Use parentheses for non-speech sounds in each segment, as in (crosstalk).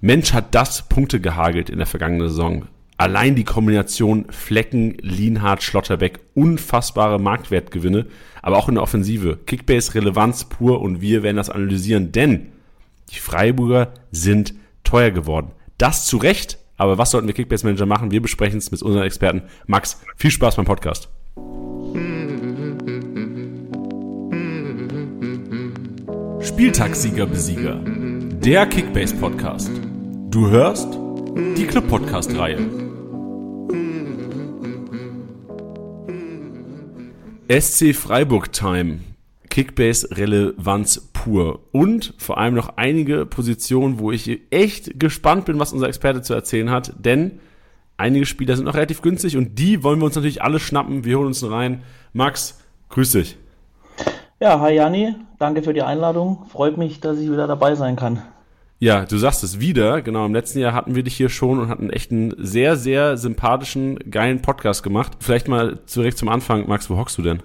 Mensch hat das Punkte gehagelt in der vergangenen Saison. Allein die Kombination Flecken, Lienhardt, Schlotterbeck, unfassbare Marktwertgewinne, aber auch in der Offensive. Kickbase Relevanz pur und wir werden das analysieren, denn die Freiburger sind teuer geworden. Das zu Recht, aber was sollten wir Kickbase Manager machen? Wir besprechen es mit unseren Experten. Max, viel Spaß beim Podcast. Spieltagssieger Besieger. Der Kickbase Podcast. Du hörst die Club Podcast Reihe. SC Freiburg Time. Kickbase Relevanz pur. Und vor allem noch einige Positionen, wo ich echt gespannt bin, was unser Experte zu erzählen hat, denn einige Spieler sind noch relativ günstig und die wollen wir uns natürlich alle schnappen. Wir holen uns rein. Max, grüß dich. Ja, hi Jani, danke für die Einladung. Freut mich, dass ich wieder dabei sein kann. Ja, du sagst es wieder. Genau, im letzten Jahr hatten wir dich hier schon und hatten echt einen sehr, sehr sympathischen, geilen Podcast gemacht. Vielleicht mal direkt zum Anfang, Max, wo hockst du denn?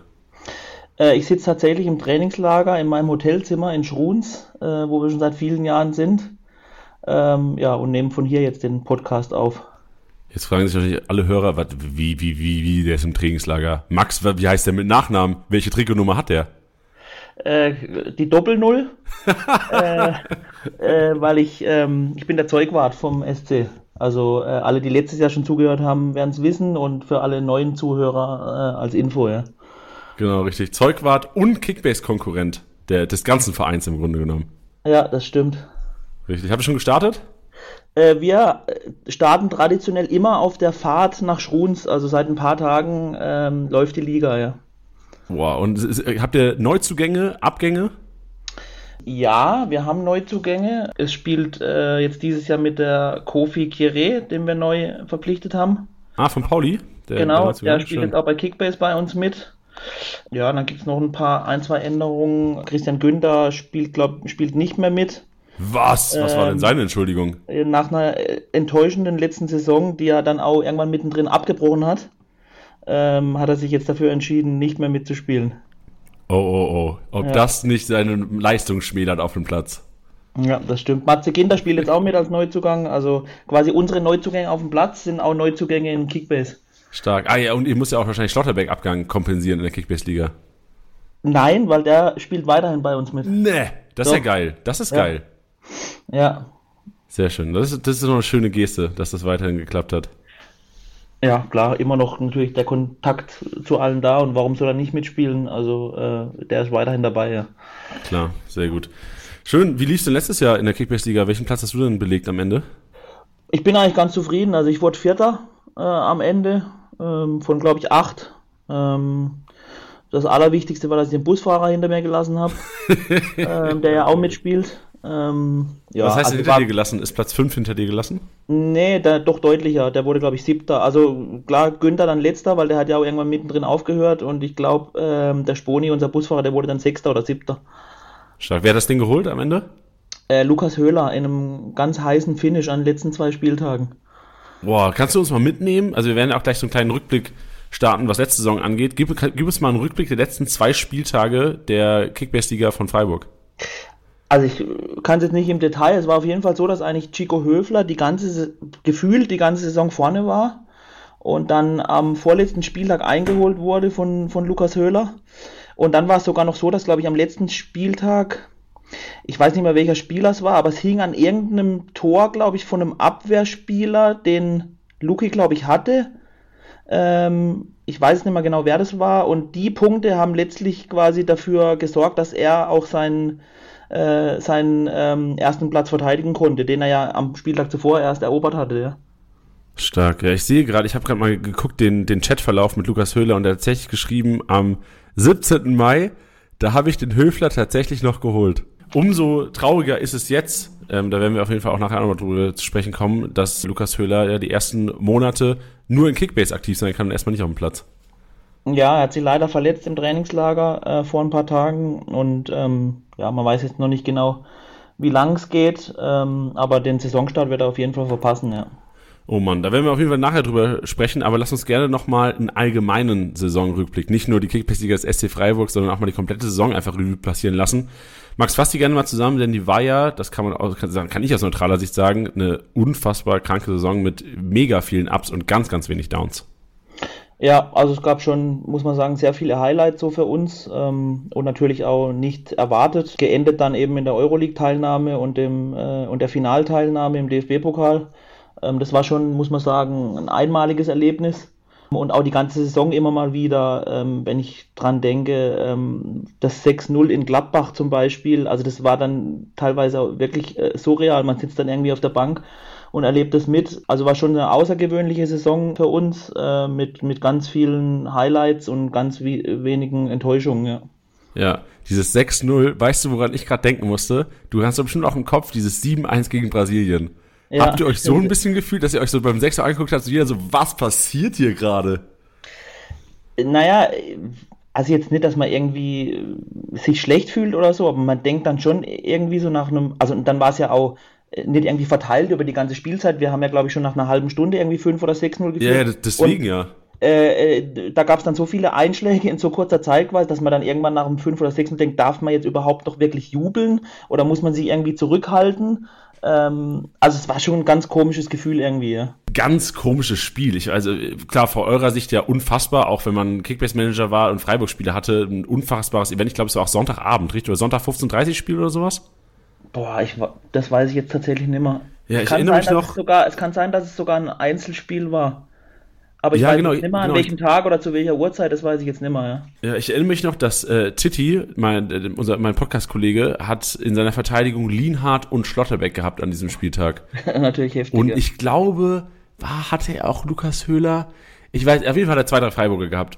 Äh, ich sitze tatsächlich im Trainingslager in meinem Hotelzimmer in Schruns, äh, wo wir schon seit vielen Jahren sind. Ähm, ja, und nehmen von hier jetzt den Podcast auf. Jetzt fragen sich natürlich alle Hörer, wat, wie, wie, wie, wie, der ist im Trainingslager. Max, wie heißt der mit Nachnamen? Welche Trikotnummer hat der? Äh, die Doppelnull, (laughs) äh, äh, weil ich, ähm, ich bin der Zeugwart vom SC. Also äh, alle, die letztes Jahr schon zugehört haben, werden es wissen und für alle neuen Zuhörer äh, als Info, ja. Genau, richtig. Zeugwart und Kickbase-Konkurrent des ganzen Vereins im Grunde genommen. Ja, das stimmt. Richtig. Habe ich schon gestartet? Äh, wir starten traditionell immer auf der Fahrt nach Schruns, also seit ein paar Tagen ähm, läuft die Liga, ja. Boah, und habt ihr Neuzugänge, Abgänge? Ja, wir haben Neuzugänge. Es spielt äh, jetzt dieses Jahr mit der Kofi Kire, den wir neu verpflichtet haben. Ah, von Pauli? Der, genau, der, der spielt Schön. jetzt auch bei Kickbase bei uns mit. Ja, dann gibt es noch ein paar, ein, zwei Änderungen. Christian Günther spielt, glaub, spielt nicht mehr mit. Was? Was ähm, war denn ähm, seine Entschuldigung? Nach einer enttäuschenden letzten Saison, die er dann auch irgendwann mittendrin abgebrochen hat ähm, hat er sich jetzt dafür entschieden, nicht mehr mitzuspielen. Oh, oh, oh. Ob ja. das nicht seine Leistung schmälert auf dem Platz. Ja, das stimmt. Matze Kinder spielt jetzt auch mit als Neuzugang. Also quasi unsere Neuzugänge auf dem Platz sind auch Neuzugänge in Kickbase. Stark. Ah ja, und ihr müsst ja auch wahrscheinlich Schlotterbeck-Abgang kompensieren in der Kickbase-Liga. Nein, weil der spielt weiterhin bei uns mit. Nee, das Doch. ist ja geil. Das ist ja. geil. Ja. Sehr schön. Das ist, das ist noch eine schöne Geste, dass das weiterhin geklappt hat. Ja, klar, immer noch natürlich der Kontakt zu allen da und warum soll er nicht mitspielen? Also äh, der ist weiterhin dabei, ja. Klar, sehr gut. Schön, wie lief es denn letztes Jahr in der Kickbase-Liga? Welchen Platz hast du denn belegt am Ende? Ich bin eigentlich ganz zufrieden. Also ich wurde Vierter äh, am Ende ähm, von, glaube ich, acht. Ähm, das Allerwichtigste war, dass ich den Busfahrer hinter mir gelassen habe, (laughs) ähm, der ja auch mitspielt. Ähm, ja, Was heißt also hinter war, dir gelassen? Ist Platz 5 hinter dir gelassen? Nee, der, doch deutlicher. Der wurde, glaube ich, siebter. Also klar, Günther dann letzter, weil der hat ja auch irgendwann mittendrin aufgehört und ich glaube, ähm, der Sponi, unser Busfahrer, der wurde dann sechster oder siebter. Stark. Wer hat das Ding geholt am Ende? Äh, Lukas Höhler in einem ganz heißen Finish an den letzten zwei Spieltagen. Boah, kannst du uns mal mitnehmen? Also wir werden auch gleich so einen kleinen Rückblick starten, was letzte Saison angeht. Gib, gib uns mal einen Rückblick der letzten zwei Spieltage der Kickbase-Liga von Freiburg. Also ich kann es jetzt nicht im Detail, es war auf jeden Fall so, dass eigentlich Chico Höfler die ganze, gefühlt die ganze Saison vorne war und dann am vorletzten Spieltag eingeholt wurde von, von Lukas Höhler. Und dann war es sogar noch so, dass, glaube ich, am letzten Spieltag, ich weiß nicht mehr welcher Spieler es war, aber es hing an irgendeinem Tor, glaube ich, von einem Abwehrspieler, den Luki, glaube ich, hatte. Ähm, ich weiß nicht mehr genau, wer das war. Und die Punkte haben letztlich quasi dafür gesorgt, dass er auch seinen äh, seinen ähm, ersten Platz verteidigen konnte, den er ja am Spieltag zuvor erst erobert hatte. Ja. Stark, ja. Ich sehe gerade, ich habe gerade mal geguckt, den, den Chatverlauf mit Lukas Höhler und er hat tatsächlich geschrieben, am 17. Mai, da habe ich den Höfler tatsächlich noch geholt. Umso trauriger ist es jetzt, ähm, da werden wir auf jeden Fall auch nachher nochmal drüber zu sprechen kommen, dass Lukas Höhler ja die ersten Monate nur in Kickbase aktiv sein kann und erstmal nicht auf dem Platz. Ja, er hat sich leider verletzt im Trainingslager äh, vor ein paar Tagen und ähm, ja, man weiß jetzt noch nicht genau, wie lang es geht, ähm, aber den Saisonstart wird er auf jeden Fall verpassen, ja. Oh Mann, da werden wir auf jeden Fall nachher drüber sprechen, aber lass uns gerne nochmal einen allgemeinen Saisonrückblick, nicht nur die Kickbase-Liga des SC Freiburg, sondern auch mal die komplette Saison einfach Revue passieren lassen. Max, fass die gerne mal zusammen, denn die war ja, das kann man auch, kann, kann ich aus neutraler Sicht sagen, eine unfassbar kranke Saison mit mega vielen Ups und ganz, ganz wenig Downs. Ja, also es gab schon, muss man sagen, sehr viele Highlights so für uns ähm, und natürlich auch nicht erwartet. Geendet dann eben in der Euroleague-Teilnahme und, äh, und der Finalteilnahme im DFB-Pokal. Ähm, das war schon, muss man sagen, ein einmaliges Erlebnis. Und auch die ganze Saison immer mal wieder, ähm, wenn ich dran denke, ähm, das 6-0 in Gladbach zum Beispiel, also das war dann teilweise auch wirklich äh, surreal. Man sitzt dann irgendwie auf der Bank und erlebt das mit. Also war schon eine außergewöhnliche Saison für uns äh, mit, mit ganz vielen Highlights und ganz wenigen Enttäuschungen, ja. Ja, dieses 6-0, weißt du, woran ich gerade denken musste? Du hast doch bestimmt auch im Kopf dieses 7-1 gegen Brasilien. Ja. Habt ihr euch so ein (laughs) bisschen gefühlt, dass ihr euch so beim Sechser angeguckt habt, so jeder so, was passiert hier gerade? Naja, also jetzt nicht, dass man irgendwie sich schlecht fühlt oder so, aber man denkt dann schon irgendwie so nach einem, also dann war es ja auch nicht irgendwie verteilt über die ganze Spielzeit. Wir haben ja, glaube ich, schon nach einer halben Stunde irgendwie 5 oder 6-0 geführt. Ja, deswegen Und, ja. Äh, äh, da gab es dann so viele Einschläge in so kurzer Zeit, dass man dann irgendwann nach dem 5 oder 6 denkt, darf man jetzt überhaupt noch wirklich jubeln oder muss man sich irgendwie zurückhalten? Ähm, also es war schon ein ganz komisches Gefühl irgendwie. Ganz komisches Spiel. Ich, also klar, vor eurer Sicht ja unfassbar, auch wenn man Kickbase-Manager war und Freiburg-Spieler hatte, ein unfassbares Event. Ich glaube, es war auch Sonntagabend, richtig? Oder Sonntag 15.30 Spiel oder sowas? Boah, ich, das weiß ich jetzt tatsächlich nicht mehr. Ja, ich erinnere sein, mich noch. Es, sogar, es kann sein, dass es sogar ein Einzelspiel war. Aber ich ja, weiß genau, nicht mehr, an genau. welchem Tag oder zu welcher Uhrzeit, das weiß ich jetzt nicht mehr. Ja, ja ich erinnere mich noch, dass äh, Titi, mein, äh, unser, mein Podcast-Kollege, hat in seiner Verteidigung Lienhardt und Schlotterbeck gehabt an diesem Spieltag. (laughs) Natürlich heftig. Und ich glaube, war, hatte er auch Lukas Höhler? Ich weiß, auf jeden Fall hat er zwei, drei Freiburger gehabt.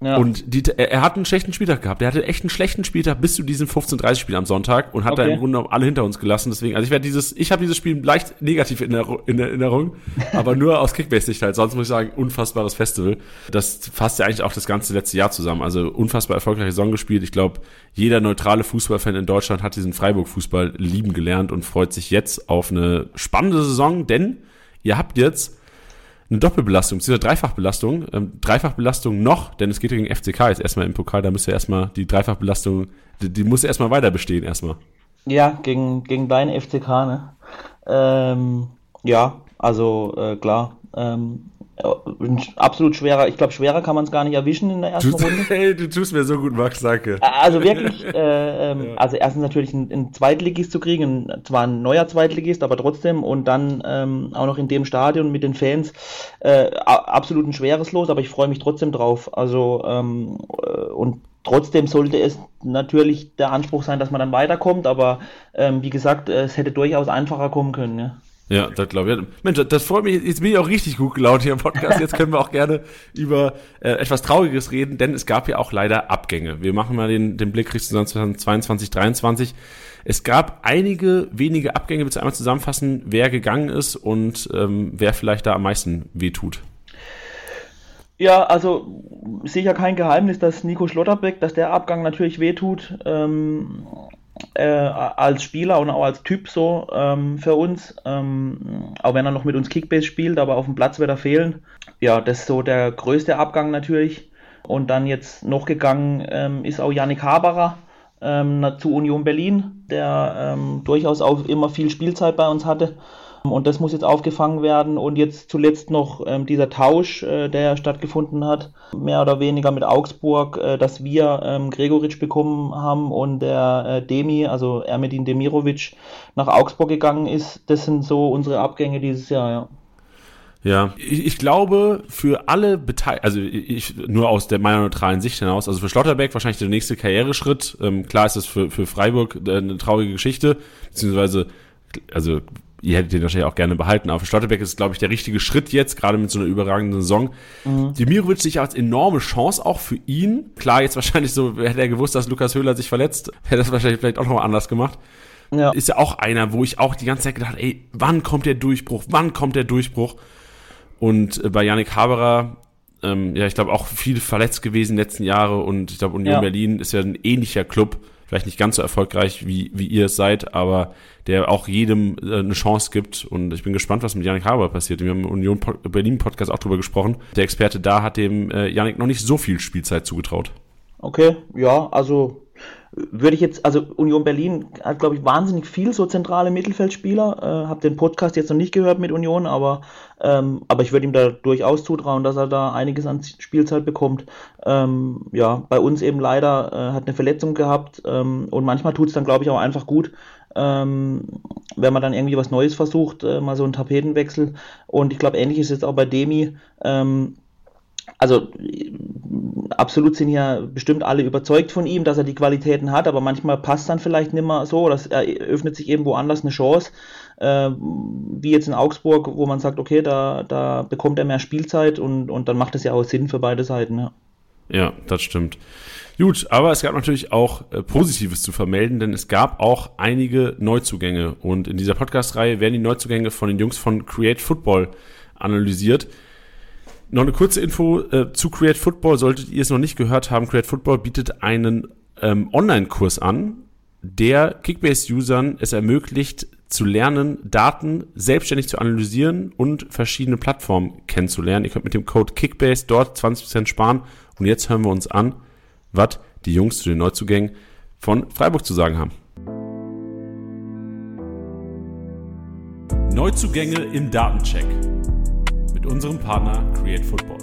Ja. Und die, er hat einen schlechten Spieltag gehabt. Er hatte echt einen schlechten Spieltag bis zu diesem 15:30 Spiel am Sonntag und hat okay. da im Grunde alle hinter uns gelassen. Deswegen, also ich werde dieses, ich habe dieses Spiel leicht negativ in, in Erinnerung, (laughs) aber nur aus Kickbase-Sicht halt. Sonst muss ich sagen, unfassbares Festival. Das fasst ja eigentlich auch das ganze letzte Jahr zusammen. Also unfassbar erfolgreiche Saison gespielt. Ich glaube, jeder neutrale Fußballfan in Deutschland hat diesen Freiburg-Fußball lieben gelernt und freut sich jetzt auf eine spannende Saison, denn ihr habt jetzt eine Doppelbelastung, beziehungsweise Dreifachbelastung. Ähm, Dreifachbelastung noch, denn es geht gegen FCK jetzt erstmal im Pokal, da müsste erstmal die Dreifachbelastung, die, die muss erstmal weiter bestehen erstmal. Ja, gegen, gegen deinen FCK, ne? Ähm, ja, also äh, klar. Ähm, absolut schwerer, ich glaube, schwerer kann man es gar nicht erwischen in der ersten du, Runde. (laughs) Hey, du tust mir so gut, Max, danke. Also wirklich, (laughs) äh, ähm, ja. also erstens natürlich einen, einen Zweitligist zu kriegen, zwar ein neuer Zweitligist, aber trotzdem und dann ähm, auch noch in dem Stadion mit den Fans, äh, absolut ein schweres Los, aber ich freue mich trotzdem drauf. Also ähm, äh, und Trotzdem sollte es natürlich der Anspruch sein, dass man dann weiterkommt, aber ähm, wie gesagt, es hätte durchaus einfacher kommen können. Ja. Ja, das glaube ich. Mensch, das freut mich. Jetzt bin ich auch richtig gut gelaunt hier im Podcast. Jetzt können wir auch gerne über äh, etwas Trauriges reden, denn es gab ja auch leider Abgänge. Wir machen mal den, den Blick Richtung 2022, 2023. Es gab einige wenige Abgänge. Willst du einmal zusammenfassen, wer gegangen ist und ähm, wer vielleicht da am meisten wehtut? Ja, also sicher kein Geheimnis, dass Nico Schlotterbeck, dass der Abgang natürlich wehtut. Ähm, äh, als Spieler und auch als Typ so ähm, für uns. Ähm, auch wenn er noch mit uns Kickbase spielt, aber auf dem Platz wird er fehlen. Ja, das ist so der größte Abgang natürlich. Und dann jetzt noch gegangen ähm, ist auch Yannick Haberer ähm, zu Union Berlin, der ähm, durchaus auch immer viel Spielzeit bei uns hatte. Und das muss jetzt aufgefangen werden. Und jetzt zuletzt noch ähm, dieser Tausch, äh, der stattgefunden hat, mehr oder weniger mit Augsburg, äh, dass wir ähm, Gregoritsch bekommen haben und der äh, Demi, also Ermedin Demirovic, nach Augsburg gegangen ist. Das sind so unsere Abgänge dieses Jahr, ja. Ja, ich, ich glaube, für alle Beteiligten, also ich nur aus der meiner neutralen Sicht hinaus, also für Schlotterbeck wahrscheinlich der nächste Karriereschritt. Ähm, klar ist es für, für Freiburg äh, eine traurige Geschichte, beziehungsweise, also ihr hättet den wahrscheinlich auch gerne behalten. Aber für Schlotterbeck ist, glaube ich, der richtige Schritt jetzt, gerade mit so einer überragenden Saison. Mhm. Demirovic sich als enorme Chance auch für ihn. Klar, jetzt wahrscheinlich so, hätte er gewusst, dass Lukas Höhler sich verletzt, hätte das wahrscheinlich vielleicht auch nochmal anders gemacht. Ja. Ist ja auch einer, wo ich auch die ganze Zeit gedacht, ey, wann kommt der Durchbruch? Wann kommt der Durchbruch? Und äh, bei Yannick Haberer, ähm, ja, ich glaube auch viel verletzt gewesen in den letzten Jahre und ich glaube Union ja. Berlin ist ja ein ähnlicher Club vielleicht nicht ganz so erfolgreich, wie, wie ihr es seid, aber der auch jedem äh, eine Chance gibt. Und ich bin gespannt, was mit Janik Haber passiert. Wir haben im Union Berlin Podcast auch drüber gesprochen. Der Experte da hat dem äh, Janik noch nicht so viel Spielzeit zugetraut. Okay, ja, also würde ich jetzt, also Union Berlin hat, glaube ich, wahnsinnig viel so zentrale Mittelfeldspieler. Äh, habe den Podcast jetzt noch nicht gehört mit Union, aber, ähm, aber ich würde ihm da durchaus zutrauen, dass er da einiges an Spielzeit bekommt. Ähm, ja, bei uns eben leider äh, hat eine Verletzung gehabt ähm, und manchmal tut es dann, glaube ich, auch einfach gut, ähm, wenn man dann irgendwie was Neues versucht, äh, mal so einen Tapetenwechsel. Und ich glaube, ähnlich ist jetzt auch bei Demi. Ähm, also absolut sind ja bestimmt alle überzeugt von ihm, dass er die Qualitäten hat, aber manchmal passt dann vielleicht nicht mehr so, dass er öffnet sich eben woanders eine Chance, äh, wie jetzt in Augsburg, wo man sagt, okay, da, da bekommt er mehr Spielzeit und, und dann macht es ja auch Sinn für beide Seiten. Ja, ja das stimmt. Gut, aber es gab natürlich auch äh, Positives zu vermelden, denn es gab auch einige Neuzugänge und in dieser Podcast-Reihe werden die Neuzugänge von den Jungs von Create Football analysiert. Noch eine kurze Info äh, zu Create Football. Solltet ihr es noch nicht gehört haben, Create Football bietet einen ähm, Online-Kurs an, der Kickbase-Usern es ermöglicht, zu lernen, Daten selbstständig zu analysieren und verschiedene Plattformen kennenzulernen. Ihr könnt mit dem Code Kickbase dort 20% sparen. Und jetzt hören wir uns an, was die Jungs zu den Neuzugängen von Freiburg zu sagen haben. Neuzugänge im Datencheck unserem Partner Create Football.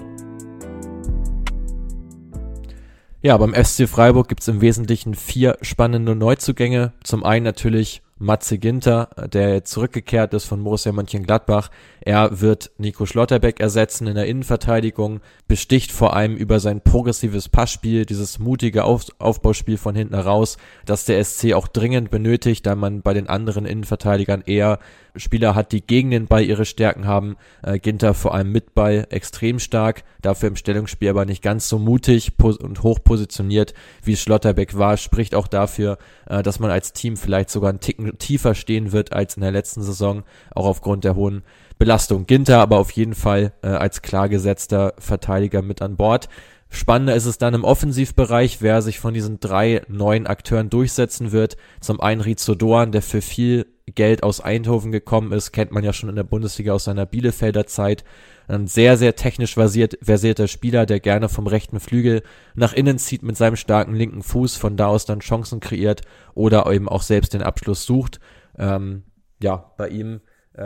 Ja, beim SC Freiburg gibt es im Wesentlichen vier spannende Neuzugänge. Zum einen natürlich Matze Ginter, der zurückgekehrt ist von Borussia Mönchengladbach. Er wird Nico Schlotterbeck ersetzen in der Innenverteidigung, besticht vor allem über sein progressives Passspiel, dieses mutige Auf Aufbauspiel von hinten heraus, das der SC auch dringend benötigt, da man bei den anderen Innenverteidigern eher Spieler hat, die gegen den Ball ihre Stärken haben. Äh, Ginter vor allem mit Ball extrem stark, dafür im Stellungsspiel aber nicht ganz so mutig und hoch positioniert, wie Schlotterbeck war, spricht auch dafür, äh, dass man als Team vielleicht sogar einen Ticken tiefer stehen wird als in der letzten Saison, auch aufgrund der hohen Belastung. Ginter aber auf jeden Fall äh, als klar gesetzter Verteidiger mit an Bord. Spannender ist es dann im Offensivbereich, wer sich von diesen drei neuen Akteuren durchsetzen wird. Zum einen Rizo Doan, der für viel Geld aus Eindhoven gekommen ist, kennt man ja schon in der Bundesliga aus seiner Bielefelder Zeit. Ein sehr, sehr technisch versiert, versierter Spieler, der gerne vom rechten Flügel nach innen zieht mit seinem starken linken Fuß, von da aus dann Chancen kreiert oder eben auch selbst den Abschluss sucht. Ähm, ja, bei ihm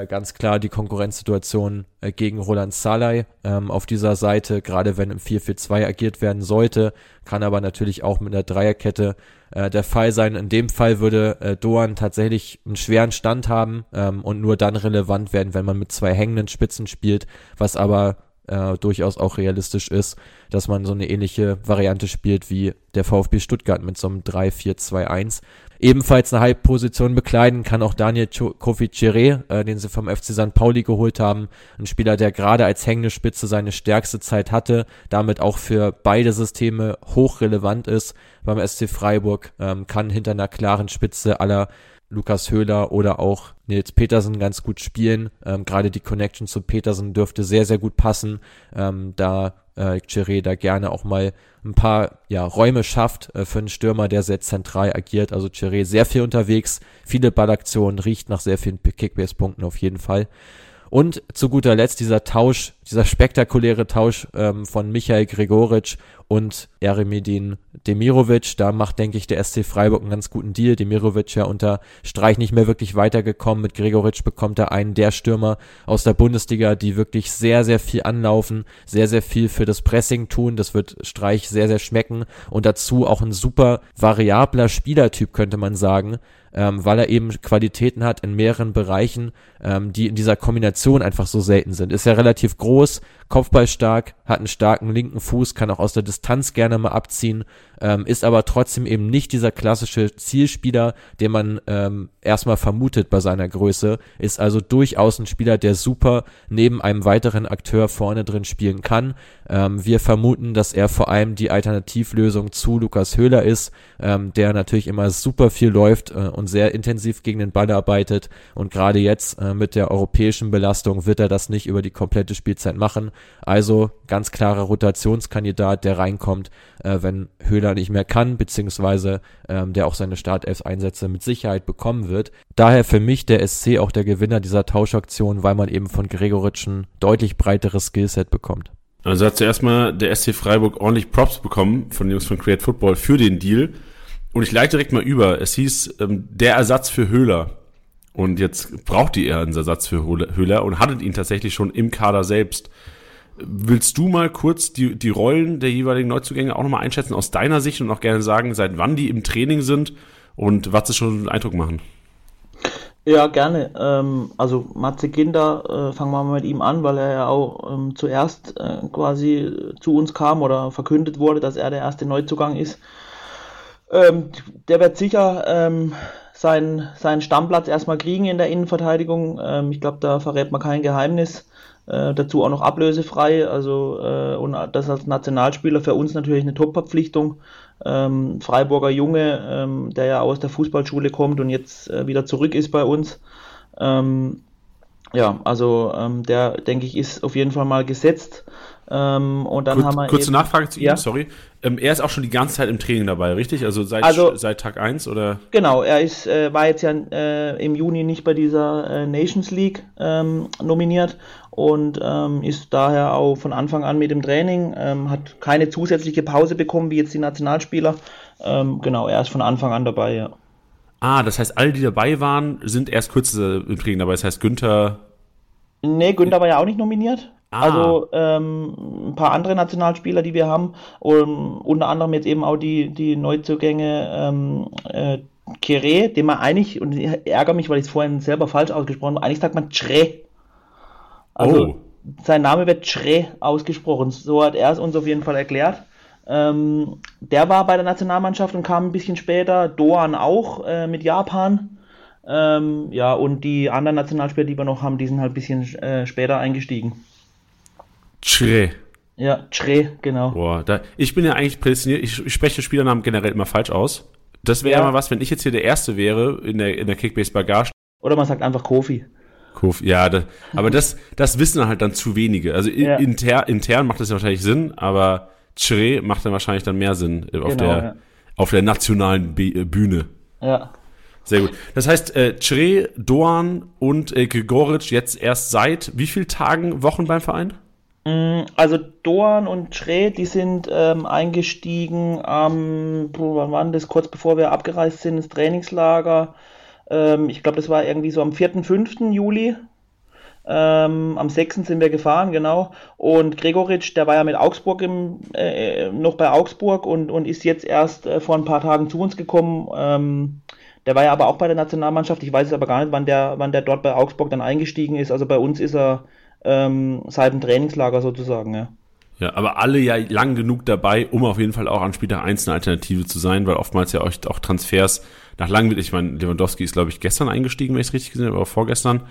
ganz klar die Konkurrenzsituation äh, gegen Roland Salai ähm, auf dieser Seite, gerade wenn im 4-4-2 agiert werden sollte, kann aber natürlich auch mit einer Dreierkette äh, der Fall sein. In dem Fall würde äh, Doan tatsächlich einen schweren Stand haben ähm, und nur dann relevant werden, wenn man mit zwei hängenden Spitzen spielt, was aber äh, durchaus auch realistisch ist, dass man so eine ähnliche Variante spielt wie der VfB Stuttgart mit so einem 3-4-2-1. Ebenfalls eine Halbposition bekleiden kann auch Daniel Kofi Chiré, äh, den sie vom FC St. Pauli geholt haben. Ein Spieler, der gerade als hängende Spitze seine stärkste Zeit hatte, damit auch für beide Systeme hochrelevant ist beim SC Freiburg, ähm, kann hinter einer klaren Spitze aller Lukas Höhler oder auch Nils Petersen ganz gut spielen. Ähm, Gerade die Connection zu Petersen dürfte sehr, sehr gut passen, ähm, da äh, Chiré da gerne auch mal ein paar ja, Räume schafft äh, für einen Stürmer, der sehr zentral agiert. Also Chiré sehr viel unterwegs, viele Ballaktionen, riecht nach sehr vielen Kickbase-Punkten auf jeden Fall. Und zu guter Letzt dieser Tausch, dieser spektakuläre Tausch ähm, von Michael Gregoritsch und Eremedin Demirovic. Da macht, denke ich, der SC Freiburg einen ganz guten Deal. Demirovic ja unter Streich nicht mehr wirklich weitergekommen. Mit Gregoritsch bekommt er einen der Stürmer aus der Bundesliga, die wirklich sehr, sehr viel anlaufen, sehr, sehr viel für das Pressing tun. Das wird Streich sehr, sehr schmecken. Und dazu auch ein super variabler Spielertyp, könnte man sagen ähm, weil er eben Qualitäten hat in mehreren Bereichen, ähm, die in dieser Kombination einfach so selten sind. Ist ja relativ groß, Kopfballstark, hat einen starken linken Fuß, kann auch aus der Distanz gerne mal abziehen, ähm, ist aber trotzdem eben nicht dieser klassische Zielspieler, den man ähm, erstmal vermutet bei seiner Größe, ist also durchaus ein Spieler, der super neben einem weiteren Akteur vorne drin spielen kann. Ähm, wir vermuten, dass er vor allem die Alternativlösung zu Lukas Höhler ist, ähm, der natürlich immer super viel läuft äh, und sehr intensiv gegen den Ball arbeitet. Und gerade jetzt äh, mit der europäischen Belastung wird er das nicht über die komplette Spielzeit machen. Also ganz klarer Rotationskandidat, der reinkommt, äh, wenn Höhler nicht mehr kann, beziehungsweise ähm, der auch seine Startelf-Einsätze mit Sicherheit bekommen wird. Daher für mich der SC auch der Gewinner dieser Tauschaktion, weil man eben von Gregoritsch ein deutlich breiteres Skillset bekommt. Also hat zuerst mal der SC Freiburg ordentlich Props bekommen von den Jungs von Create Football für den Deal. Und ich leite direkt mal über. Es hieß, ähm, der Ersatz für Höhler. Und jetzt braucht ihr einen Ersatz für Höhler und hattet ihn tatsächlich schon im Kader selbst. Willst du mal kurz die, die Rollen der jeweiligen Neuzugänge auch nochmal einschätzen aus deiner Sicht und auch gerne sagen, seit wann die im Training sind und was sie schon einen Eindruck machen? Ja, gerne. Ähm, also Matze Kinder, äh, fangen wir mal mit ihm an, weil er ja auch ähm, zuerst äh, quasi zu uns kam oder verkündet wurde, dass er der erste Neuzugang ist. Ähm, der wird sicher ähm, seinen, seinen Stammplatz erstmal kriegen in der Innenverteidigung. Ähm, ich glaube, da verrät man kein Geheimnis. Äh, dazu auch noch ablösefrei. Also äh, und das als Nationalspieler für uns natürlich eine Top-Verpflichtung. Ähm, Freiburger Junge, ähm, der ja aus der Fußballschule kommt und jetzt äh, wieder zurück ist bei uns. Ähm, ja, also ähm, der, denke ich, ist auf jeden Fall mal gesetzt. Ähm, und dann Kur haben wir kurze eben, Nachfrage zu ihm, ja? sorry. Ähm, er ist auch schon die ganze Zeit im Training dabei, richtig? Also seit, also, seit Tag 1 oder? Genau, er ist, äh, war jetzt ja äh, im Juni nicht bei dieser äh, Nations League nominiert und ähm, ist daher auch von Anfang an mit dem Training, ähm, hat keine zusätzliche Pause bekommen, wie jetzt die Nationalspieler. Ähm, genau, er ist von Anfang an dabei, ja. Ah, das heißt, alle, die dabei waren, sind erst kürzer im Training dabei. Das heißt, Günther. Nee, Günther war ja auch nicht nominiert. Ah. Also ähm, ein paar andere Nationalspieler, die wir haben, und unter anderem jetzt eben auch die, die Neuzugänge ähm, äh, Kere, den man eigentlich, und ich ärgere mich, weil ich es vorhin selber falsch ausgesprochen habe, eigentlich sagt man Chre. Also oh. sein Name wird Chre ausgesprochen. So hat er es uns auf jeden Fall erklärt. Ähm, der war bei der Nationalmannschaft und kam ein bisschen später. Doan auch äh, mit Japan. Ähm, ja, und die anderen Nationalspieler, die wir noch haben, die sind halt ein bisschen äh, später eingestiegen. Chre. Ja, Chre, genau. Boah, da, ich bin ja eigentlich prädestiniert, ich, ich spreche Spielernamen generell immer falsch aus. Das wäre ja. mal was, wenn ich jetzt hier der Erste wäre in der, in der Kickbase Bagage. Oder man sagt einfach Kofi. Kofi, ja, das, aber das, das wissen halt dann zu wenige. Also ja. inter, intern macht das ja wahrscheinlich Sinn, aber Chre macht dann wahrscheinlich dann mehr Sinn auf genau, der, ja. auf der nationalen äh, Bühne. Ja. Sehr gut. Das heißt, äh, Chre, Doan und äh, Grigoric jetzt erst seit wie vielen Tagen, Wochen beim Verein? Mm, also Doan und Schre, die sind ähm, eingestiegen am, wann war das, kurz bevor wir abgereist sind, ins Trainingslager. Ähm, ich glaube, das war irgendwie so am 4., 5. Juli. Ähm, am 6. sind wir gefahren, genau. Und Gregoritsch, der war ja mit Augsburg im, äh, noch bei Augsburg und, und ist jetzt erst äh, vor ein paar Tagen zu uns gekommen. Ähm, der war ja aber auch bei der Nationalmannschaft. Ich weiß es aber gar nicht, wann der, wann der dort bei Augsburg dann eingestiegen ist. Also bei uns ist er ähm, seit dem Trainingslager sozusagen, ja. Ja, aber alle ja lang genug dabei, um auf jeden Fall auch an Spieltag 1 eine Alternative zu sein, weil oftmals ja euch auch Transfers nach langem, ich meine, Lewandowski ist, glaube ich, gestern eingestiegen, wenn ich es richtig gesehen habe, aber vorgestern.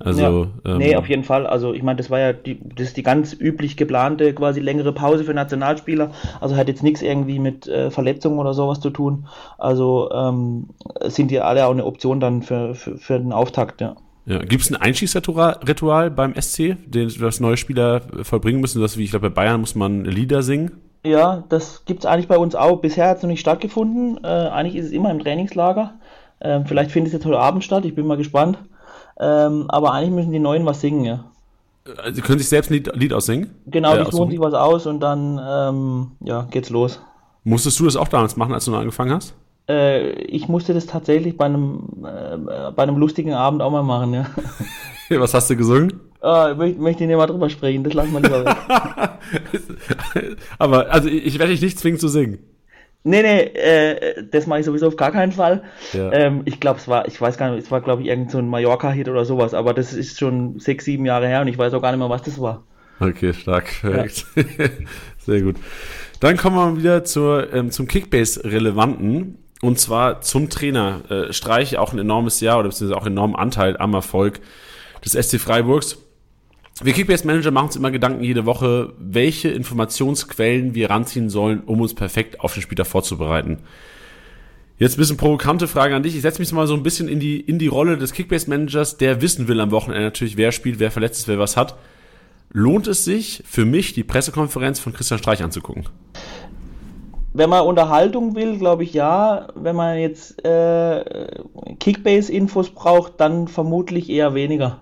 Also, ja. ähm, nee, auf jeden Fall. Also ich meine, das war ja die, das ist die ganz üblich geplante, quasi längere Pause für Nationalspieler. Also hat jetzt nichts irgendwie mit äh, Verletzungen oder sowas zu tun. Also ähm, sind die alle auch eine Option dann für, für, für den Auftakt, ja. Ja, Gibt es ein Einschießritual beim SC, den das neue Spieler vollbringen müssen? Das wie ich glaube, bei Bayern muss man Lieder singen. Ja, das gibt es eigentlich bei uns auch. Bisher hat es noch nicht stattgefunden. Äh, eigentlich ist es immer im Trainingslager. Äh, vielleicht findet es jetzt heute Abend statt, ich bin mal gespannt. Ähm, aber eigentlich müssen die Neuen was singen, ja. Also können sich selbst ein Lied, Lied aussingen? Genau, äh, die suchen sich was aus und dann ähm, ja, geht's los. Musstest du das auch damals machen, als du noch angefangen hast? Äh, ich musste das tatsächlich bei einem, äh, bei einem lustigen Abend auch mal machen, ja. (laughs) Was hast du gesungen? Oh, ich möchte, möchte nicht mal drüber sprechen, das lassen wir lieber weg. (laughs) Aber, also ich werde dich nicht zwingen zu singen. Nee, nee, äh, das mache ich sowieso auf gar keinen Fall. Ja. Ähm, ich glaube, es war, ich weiß gar nicht, es war, glaube ich, irgend so ein Mallorca-Hit oder sowas, aber das ist schon sechs, sieben Jahre her und ich weiß auch gar nicht mehr, was das war. Okay, stark, perfekt. Ja. (laughs) Sehr gut. Dann kommen wir wieder zur, ähm, zum Kickbase-Relevanten. Und zwar zum Trainer. Äh, Streich auch ein enormes Jahr oder beziehungsweise auch einen enormen Anteil am Erfolg des SC Freiburgs. Wir Kickbase Manager machen uns immer Gedanken jede Woche, welche Informationsquellen wir ranziehen sollen, um uns perfekt auf den Spieltag vorzubereiten. Jetzt ein bisschen provokante Frage an dich. Ich setze mich mal so ein bisschen in die, in die Rolle des Kickbase-Managers, der wissen will am Wochenende natürlich, wer spielt, wer verletzt ist, wer was hat. Lohnt es sich für mich, die Pressekonferenz von Christian Streich anzugucken? Wenn man Unterhaltung will, glaube ich ja. Wenn man jetzt äh, Kickbase-Infos braucht, dann vermutlich eher weniger.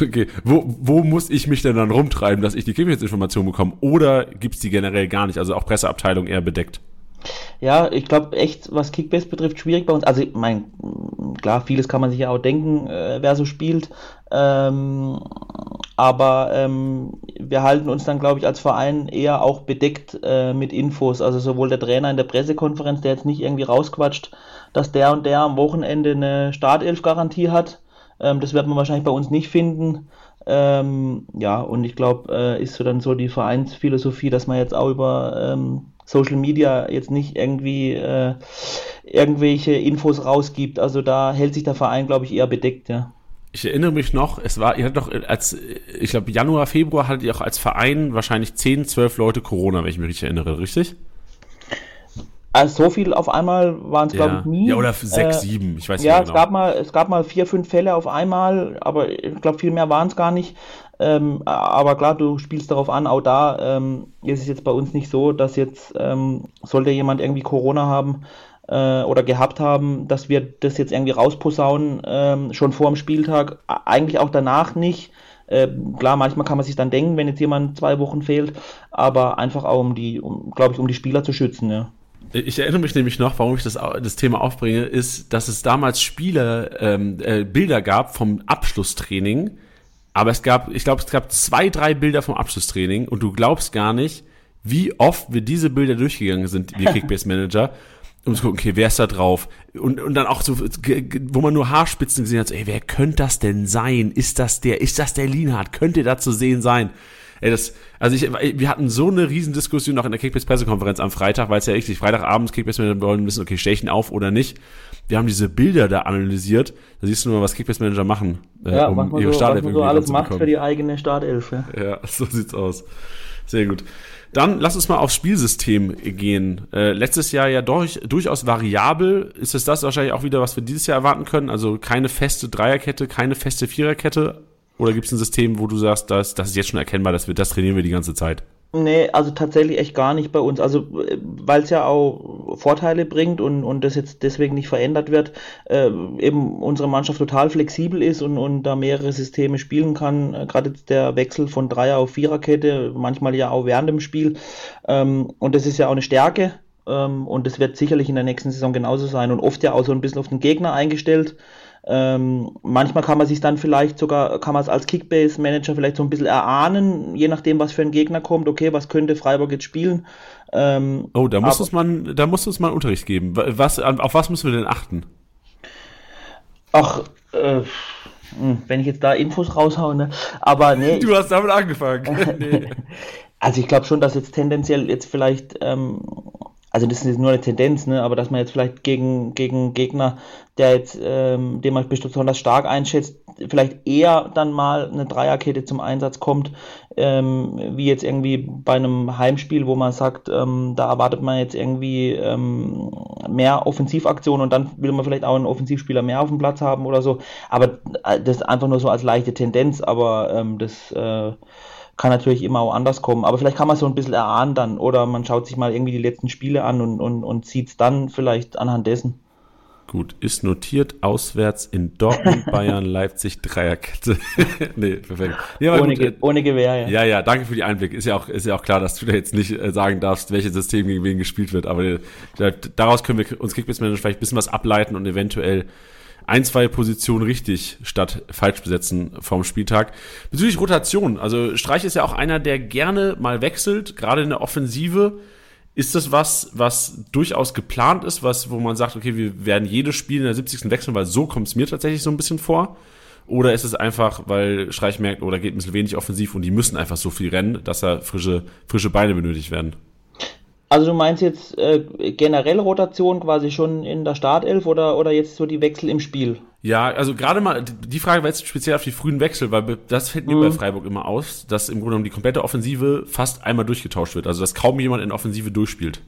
Okay, wo, wo muss ich mich denn dann rumtreiben, dass ich die Kickbase-Information bekomme? Oder gibt es die generell gar nicht? Also auch Presseabteilung eher bedeckt? Ja, ich glaube echt, was Kickbase betrifft, schwierig bei uns. Also, mein, klar, vieles kann man sich ja auch denken, äh, wer so spielt. Ähm, aber ähm, wir halten uns dann, glaube ich, als Verein eher auch bedeckt äh, mit Infos. Also sowohl der Trainer in der Pressekonferenz, der jetzt nicht irgendwie rausquatscht, dass der und der am Wochenende eine Startelf-Garantie hat. Ähm, das wird man wahrscheinlich bei uns nicht finden. Ähm, ja, und ich glaube, äh, ist so dann so die Vereinsphilosophie, dass man jetzt auch über ähm, Social Media jetzt nicht irgendwie äh, irgendwelche Infos rausgibt. Also da hält sich der Verein, glaube ich, eher bedeckt, ja. Ich erinnere mich noch, es war, ihr hattet doch als, ich glaube, Januar, Februar hattet ihr auch als Verein wahrscheinlich 10, 12 Leute Corona, wenn ich mich richtig erinnere, richtig? Also so viel auf einmal waren es, ja. glaube ich, nie. Ja, oder sechs, äh, sieben, ich weiß ja, nicht genau. Ja, es gab mal, es gab mal vier, fünf Fälle auf einmal, aber ich glaube, viel mehr waren es gar nicht. Ähm, aber klar, du spielst darauf an, auch da ähm, ist es jetzt bei uns nicht so, dass jetzt, ähm, sollte jemand irgendwie Corona haben äh, oder gehabt haben, dass wir das jetzt irgendwie rausposaunen, ähm, schon vor dem Spieltag, eigentlich auch danach nicht. Äh, klar, manchmal kann man sich dann denken, wenn jetzt jemand zwei Wochen fehlt, aber einfach auch um die, um, glaube ich, um die Spieler zu schützen, ja. Ich erinnere mich nämlich noch, warum ich das, das Thema aufbringe, ist, dass es damals Spieler ähm, äh, Bilder gab vom Abschlusstraining, aber es gab, ich glaube, es gab zwei, drei Bilder vom Abschlusstraining und du glaubst gar nicht, wie oft wir diese Bilder durchgegangen sind, wir (laughs) Kickbase Manager, um zu gucken, okay, wer ist da drauf? Und, und dann auch so, wo man nur Haarspitzen gesehen hat, so, ey, wer könnte das denn sein? Ist das der, ist das der Lienhardt? Könnte da zu sehen sein? Ey, das, also ich, wir hatten so eine Riesendiskussion noch in der Kickbase Pressekonferenz am Freitag, weil es ja richtig, Freitagabends Kickbase Manager wollen wissen, okay, steche ich ihn auf oder nicht. Wir haben diese Bilder da analysiert. Da siehst du nur, was Kickbase Manager machen, äh, ja, um ihre so, Startelf man so alles macht für die eigene Startelf. Ja. ja, (laughs) so sieht's aus. Sehr gut. Dann lass uns mal aufs Spielsystem gehen. Äh, letztes Jahr ja durch, durchaus variabel. Ist es das wahrscheinlich auch wieder, was wir dieses Jahr erwarten können? Also keine feste Dreierkette, keine feste Viererkette, oder gibt es ein System, wo du sagst, das, das ist jetzt schon erkennbar, dass wir, das trainieren wir die ganze Zeit? Nee, also tatsächlich echt gar nicht bei uns. Also, weil es ja auch Vorteile bringt und, und das jetzt deswegen nicht verändert wird, äh, eben unsere Mannschaft total flexibel ist und, und da mehrere Systeme spielen kann. Äh, Gerade der Wechsel von Dreier auf Viererkette, manchmal ja auch während dem Spiel. Ähm, und das ist ja auch eine Stärke. Ähm, und das wird sicherlich in der nächsten Saison genauso sein und oft ja auch so ein bisschen auf den Gegner eingestellt. Ähm, manchmal kann man sich dann vielleicht sogar, kann man es als Kickbase-Manager vielleicht so ein bisschen erahnen, je nachdem, was für ein Gegner kommt, okay, was könnte Freiburg jetzt spielen. Ähm, oh, da muss, aber, es man, da muss es mal Unterricht geben. Was, auf was müssen wir denn achten? Ach, äh, hm, wenn ich jetzt da Infos raushaue, ne? Aber nee. (laughs) Du hast damit angefangen. (laughs) (laughs) nee. Also ich glaube schon, dass jetzt tendenziell jetzt vielleicht ähm, also das ist nur eine Tendenz, ne, aber dass man jetzt vielleicht gegen, gegen Gegner, der jetzt, ähm, den man besonders stark einschätzt, vielleicht eher dann mal eine Dreierkette zum Einsatz kommt, ähm, wie jetzt irgendwie bei einem Heimspiel, wo man sagt, ähm, da erwartet man jetzt irgendwie ähm, mehr Offensivaktionen und dann will man vielleicht auch einen Offensivspieler mehr auf dem Platz haben oder so. Aber äh, das ist einfach nur so als leichte Tendenz, aber ähm, das äh, kann natürlich immer auch anders kommen. Aber vielleicht kann man so ein bisschen erahnen dann oder man schaut sich mal irgendwie die letzten Spiele an und, und, und sieht es dann vielleicht anhand dessen. Gut, ist notiert auswärts in Dortmund, (laughs) Bayern, Leipzig, Dreierkette. (laughs) nee, perfekt. Nee, ohne, Ge ohne Gewehr, ja. Ja, ja, danke für die Einblick. Ist ja auch, ist ja auch klar, dass du da jetzt nicht äh, sagen darfst, welches System gegen wen gespielt wird. Aber äh, daraus können wir uns Kickbase Manager vielleicht ein bisschen was ableiten und eventuell ein, zwei Positionen richtig statt falsch besetzen vom Spieltag. Bezüglich Rotation, also Streich ist ja auch einer, der gerne mal wechselt, gerade in der Offensive. Ist das was, was durchaus geplant ist, was, wo man sagt, okay, wir werden jedes Spiel in der 70. wechseln, weil so kommt es mir tatsächlich so ein bisschen vor? Oder ist es einfach, weil Streich merkt, oder oh, geht ein bisschen wenig offensiv und die müssen einfach so viel rennen, dass da frische, frische Beine benötigt werden? Also du meinst jetzt äh, generell Rotation quasi schon in der Startelf oder, oder jetzt so die Wechsel im Spiel? Ja, also gerade mal, die Frage war jetzt speziell auf die frühen Wechsel, weil das fällt mir mhm. bei Freiburg immer aus, dass im Grunde genommen die komplette Offensive fast einmal durchgetauscht wird. Also dass kaum jemand in Offensive durchspielt.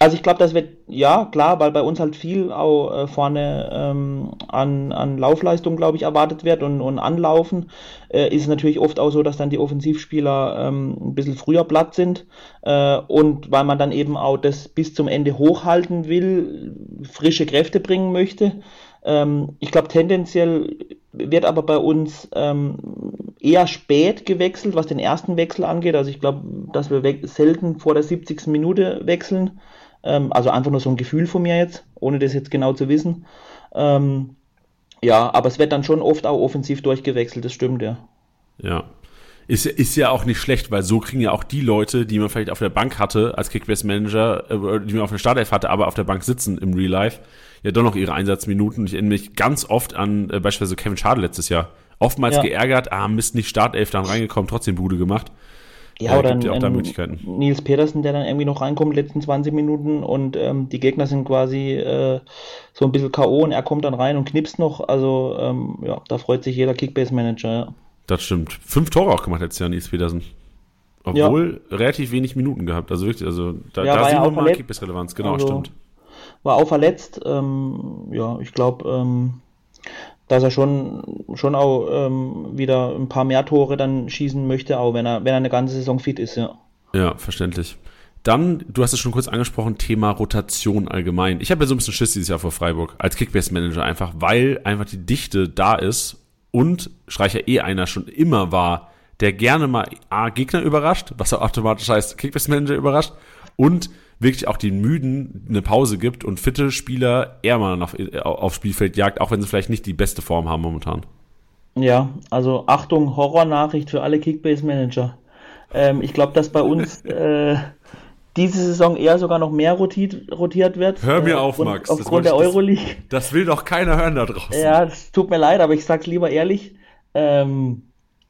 Also ich glaube, das wird, ja, klar, weil bei uns halt viel auch äh, vorne ähm, an, an Laufleistung, glaube ich, erwartet wird und, und Anlaufen, äh, ist natürlich oft auch so, dass dann die Offensivspieler ähm, ein bisschen früher platt sind äh, und weil man dann eben auch das bis zum Ende hochhalten will, frische Kräfte bringen möchte. Ähm, ich glaube, tendenziell wird aber bei uns ähm, eher spät gewechselt, was den ersten Wechsel angeht. Also ich glaube, dass wir selten vor der 70. Minute wechseln. Ähm, also einfach nur so ein Gefühl von mir jetzt, ohne das jetzt genau zu wissen. Ähm, ja, aber es wird dann schon oft auch offensiv durchgewechselt, das stimmt, ja. Ja. Ist, ist ja auch nicht schlecht, weil so kriegen ja auch die Leute, die man vielleicht auf der Bank hatte, als Kickbase-Manager, äh, die man auf der Startelf hatte, aber auf der Bank sitzen im Real Life, ja doch noch ihre Einsatzminuten. Ich erinnere mich ganz oft an äh, beispielsweise Kevin Schade letztes Jahr. Oftmals ja. geärgert, ah, Mist, nicht Startelf dann reingekommen, trotzdem Bude gemacht. Ja, oder gibt ja auch da Möglichkeiten. Nils Petersen, der dann irgendwie noch reinkommt, letzten 20 Minuten und ähm, die Gegner sind quasi äh, so ein bisschen K.O. und er kommt dann rein und knipst noch. Also, ähm, ja, da freut sich jeder Kickbase-Manager, ja. Das stimmt. Fünf Tore auch gemacht letztes Jahr, Nils Petersen. Obwohl ja. relativ wenig Minuten gehabt. Also wirklich, also da, ja, da sehen wir mal Kickbase-Relevanz, genau, also, stimmt. War auch verletzt. Ähm, ja, ich glaube, ähm, dass er schon, schon auch ähm, wieder ein paar mehr Tore dann schießen möchte, auch wenn er, wenn er eine ganze Saison fit ist, ja. Ja, verständlich. Dann, du hast es schon kurz angesprochen, Thema Rotation allgemein. Ich habe ja so ein bisschen Schiss dieses Jahr vor Freiburg als Kickbase-Manager einfach, weil einfach die Dichte da ist und Streicher eh einer schon immer war, der gerne mal A, Gegner überrascht, was automatisch heißt Kickbase-Manager überrascht und wirklich auch den Müden eine Pause gibt und fitte Spieler eher mal auf, aufs Spielfeld jagt, auch wenn sie vielleicht nicht die beste Form haben momentan. Ja, also Achtung, Horrornachricht für alle Kickbase-Manager. Ähm, ich glaube, dass bei uns (laughs) äh, diese Saison eher sogar noch mehr rotiert, rotiert wird. Hör mir äh, auf, Max. Aufgrund der Euroleague. Das, das, will doch keiner hören da (laughs) draußen. Ja, es tut mir leid, aber ich sag's lieber ehrlich. Ähm,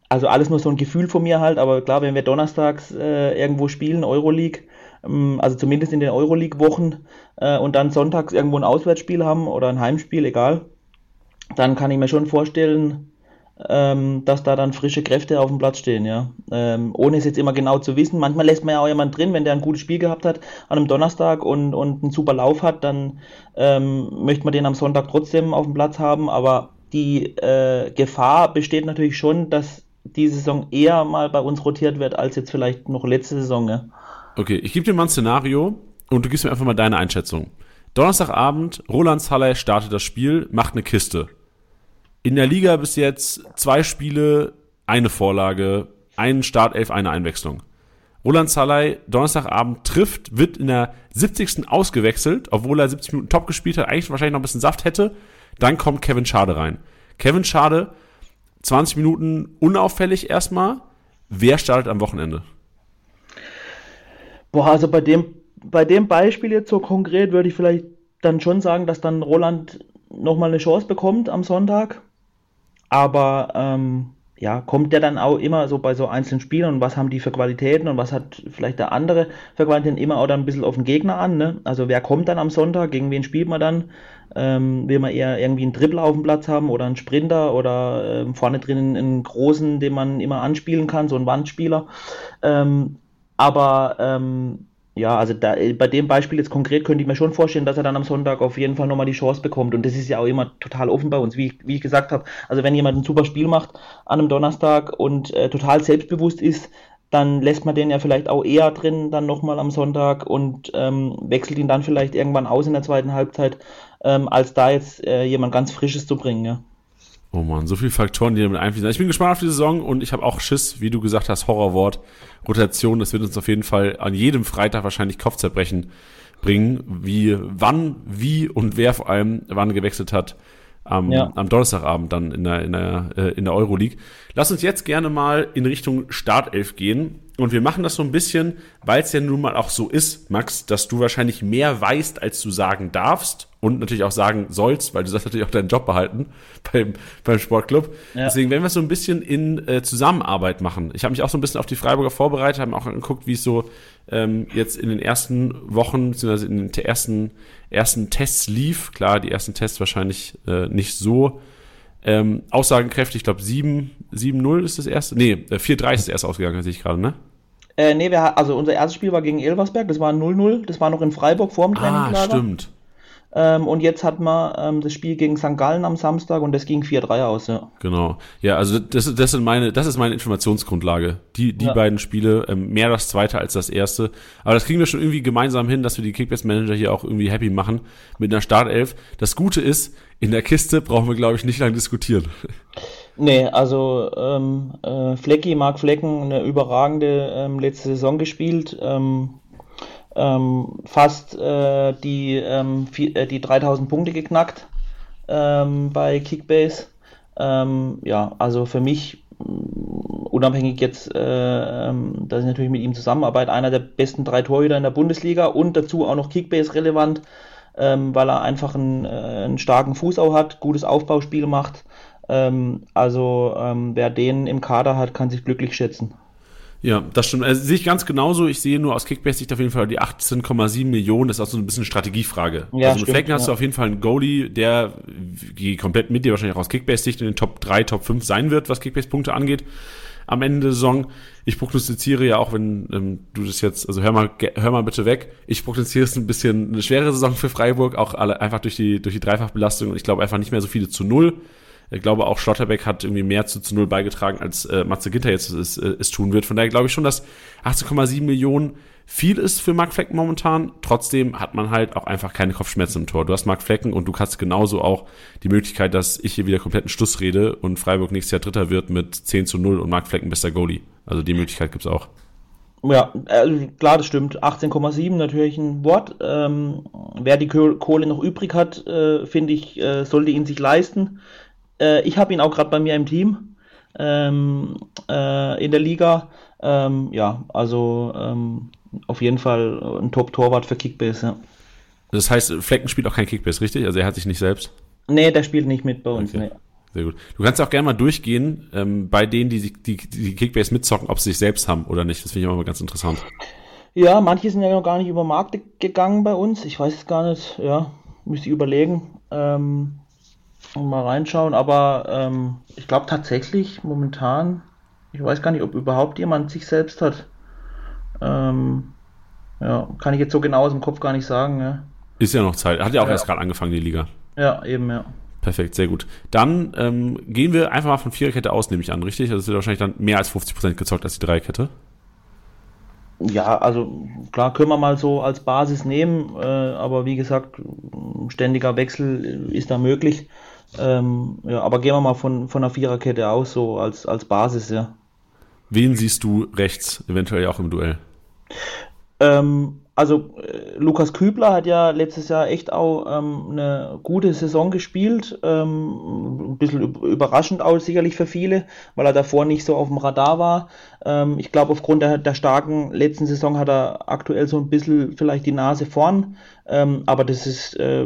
also alles nur so ein Gefühl von mir halt, aber klar, wenn wir donnerstags äh, irgendwo spielen, Euroleague, also zumindest in den Euroleague-Wochen äh, und dann sonntags irgendwo ein Auswärtsspiel haben oder ein Heimspiel, egal, dann kann ich mir schon vorstellen, ähm, dass da dann frische Kräfte auf dem Platz stehen, ja. Ähm, ohne es jetzt immer genau zu wissen. Manchmal lässt man ja auch jemand drin, wenn der ein gutes Spiel gehabt hat an einem Donnerstag und, und einen super Lauf hat, dann ähm, möchte man den am Sonntag trotzdem auf dem Platz haben, aber die äh, Gefahr besteht natürlich schon, dass die Saison eher mal bei uns rotiert wird als jetzt vielleicht noch letzte Saison. Ja. Okay, ich gebe dir mal ein Szenario und du gibst mir einfach mal deine Einschätzung. Donnerstagabend, Roland Saleh startet das Spiel, macht eine Kiste. In der Liga bis jetzt zwei Spiele, eine Vorlage, einen Startelf, eine Einwechslung. Roland Saleh Donnerstagabend trifft, wird in der 70. ausgewechselt, obwohl er 70 Minuten top gespielt hat, eigentlich wahrscheinlich noch ein bisschen Saft hätte. Dann kommt Kevin Schade rein. Kevin Schade, 20 Minuten unauffällig erstmal. Wer startet am Wochenende? Boah, also bei dem, bei dem Beispiel jetzt so konkret würde ich vielleicht dann schon sagen, dass dann Roland nochmal eine Chance bekommt am Sonntag. Aber ähm, ja, kommt der dann auch immer so bei so einzelnen Spielern und was haben die für Qualitäten und was hat vielleicht der andere für Qualitäten immer auch dann ein bisschen auf den Gegner an. Ne? Also wer kommt dann am Sonntag, gegen wen spielt man dann? Ähm, will man eher irgendwie einen Dribbler auf dem Platz haben oder einen Sprinter oder ähm, vorne drin einen großen, den man immer anspielen kann, so einen Wandspieler. Ähm, aber ähm, ja, also da, bei dem Beispiel jetzt konkret könnte ich mir schon vorstellen, dass er dann am Sonntag auf jeden Fall nochmal die Chance bekommt. Und das ist ja auch immer total offen bei uns, wie wie ich gesagt habe. Also wenn jemand ein super Spiel macht an einem Donnerstag und äh, total selbstbewusst ist, dann lässt man den ja vielleicht auch eher drin, dann nochmal am Sonntag und ähm, wechselt ihn dann vielleicht irgendwann aus in der zweiten Halbzeit, ähm, als da jetzt äh, jemand ganz Frisches zu bringen, ja. Oh man, so viele Faktoren, die damit einfließen. Ich bin gespannt auf die Saison und ich habe auch Schiss, wie du gesagt hast, Horrorwort, Rotation. Das wird uns auf jeden Fall an jedem Freitag wahrscheinlich Kopfzerbrechen bringen, wie, wann, wie und wer vor allem wann gewechselt hat am, ja. am Donnerstagabend dann in der, in der, äh, in der Euroleague. Lass uns jetzt gerne mal in Richtung Startelf gehen. Und wir machen das so ein bisschen, weil es ja nun mal auch so ist, Max, dass du wahrscheinlich mehr weißt, als du sagen darfst und natürlich auch sagen sollst, weil du sollst natürlich auch deinen Job behalten (laughs) beim, beim Sportclub. Ja. Deswegen werden wir es so ein bisschen in äh, Zusammenarbeit machen. Ich habe mich auch so ein bisschen auf die Freiburger vorbereitet, habe mir auch angeguckt, wie es so ähm, jetzt in den ersten Wochen, beziehungsweise in den ersten, ersten Tests lief. Klar, die ersten Tests wahrscheinlich äh, nicht so ähm, aussagenkräftig. Ich glaube, 7-0 ist das erste. Nee, 4-3 äh, ist das erste ausgegangen, sehe ich gerade, ne? Äh, nee, wir, also unser erstes Spiel war gegen Elversberg, das war 0-0, das war noch in Freiburg vorm Trainingslager. Ah, stimmt. Ähm, und jetzt hat man ähm, das Spiel gegen St. Gallen am Samstag und das ging 4-3 aus, ja. Genau. Ja, also das, das, sind meine, das ist meine Informationsgrundlage. Die, die ja. beiden Spiele, ähm, mehr das zweite als das erste. Aber das kriegen wir schon irgendwie gemeinsam hin, dass wir die Kickbase-Manager hier auch irgendwie happy machen mit einer Startelf. Das Gute ist, in der Kiste brauchen wir, glaube ich, nicht lange diskutieren. Nee, also ähm, äh, Flecki, Marc Flecken, eine überragende ähm, letzte Saison gespielt. Ähm, ähm, fast äh, die, ähm, äh, die 3000 Punkte geknackt ähm, bei Kickbase. Ähm, ja, also für mich, mm, unabhängig jetzt, äh, ähm, dass ich natürlich mit ihm zusammenarbeite, einer der besten drei Torhüter in der Bundesliga und dazu auch noch Kickbase relevant, ähm, weil er einfach einen, äh, einen starken Fuß auch hat, gutes Aufbauspiel macht. also wer den im Kader hat, kann sich glücklich schätzen. Ja, das stimmt. Also, sehe ich ganz genauso. Ich sehe nur aus Kickbase-Sicht auf jeden Fall die 18,7 Millionen. Das ist auch so ein bisschen eine Strategiefrage. Ja, also mit Flecken hast du auf jeden Fall einen Goalie, der die komplett mit dir wahrscheinlich auch aus Kickbase-Sicht in den Top 3, Top 5 sein wird, was Kickbase-Punkte angeht am Ende der Saison. Ich prognostiziere ja auch, wenn ähm, du das jetzt, also hör mal, hör mal bitte weg. Ich prognostiziere es ein bisschen eine schwere Saison für Freiburg, auch alle, einfach durch die, durch die Dreifachbelastung. Und ich glaube einfach nicht mehr so viele zu Null. Ich glaube, auch Schlotterbeck hat irgendwie mehr zu, zu Null beigetragen, als äh, Matze Ginter jetzt es, äh, es tun wird. Von daher glaube ich schon, dass 18,7 Millionen viel ist für Mark Flecken momentan. Trotzdem hat man halt auch einfach keine Kopfschmerzen im Tor. Du hast Mark Flecken und du hast genauso auch die Möglichkeit, dass ich hier wieder kompletten Schluss rede und Freiburg nächstes Jahr Dritter wird mit 10 zu 0 und Mark Flecken bester Goalie. Also die Möglichkeit gibt's auch. Ja, also klar, das stimmt. 18,7 natürlich ein Wort. Ähm, wer die Kohle noch übrig hat, äh, finde ich, äh, sollte ihn sich leisten. Äh, ich habe ihn auch gerade bei mir im Team ähm, äh, in der Liga. Ähm, ja, also ähm, auf jeden Fall ein Top-Torwart für Kickbase. Ja. Das heißt, Flecken spielt auch kein Kickbase, richtig? Also er hat sich nicht selbst? Nee, der spielt nicht mit bei uns. Okay. Nee. Sehr gut. Du kannst auch gerne mal durchgehen ähm, bei denen, die, die, die Kickbase mitzocken, ob sie sich selbst haben oder nicht. Das finde ich auch mal ganz interessant. Ja, manche sind ja noch gar nicht über Markt gegangen bei uns. Ich weiß es gar nicht. Ja, müsste ich überlegen. Ähm, mal reinschauen, aber ähm, ich glaube tatsächlich momentan, ich weiß gar nicht, ob überhaupt jemand sich selbst hat. Ähm, ja, kann ich jetzt so genau aus dem Kopf gar nicht sagen. Ja. Ist ja noch Zeit. Hat ja auch ja. erst gerade angefangen, die Liga. Ja, eben, ja. Perfekt, sehr gut. Dann ähm, gehen wir einfach mal von Viererkette aus, nehme ich an, richtig? Also es wird wahrscheinlich dann mehr als 50% gezockt als die Dreierkette. Ja, also klar können wir mal so als Basis nehmen, äh, aber wie gesagt, ständiger Wechsel ist da möglich. Ähm, ja, aber gehen wir mal von, von einer Viererkette aus, so als, als Basis, ja. Wen siehst du rechts, eventuell auch im Duell? Ähm, also äh, Lukas Kübler hat ja letztes Jahr echt auch ähm, eine gute Saison gespielt. Ähm, ein bisschen überraschend auch sicherlich für viele, weil er davor nicht so auf dem Radar war. Ähm, ich glaube, aufgrund der, der, starken letzten Saison hat er aktuell so ein bisschen vielleicht die Nase vorn. Ähm, aber das ist äh,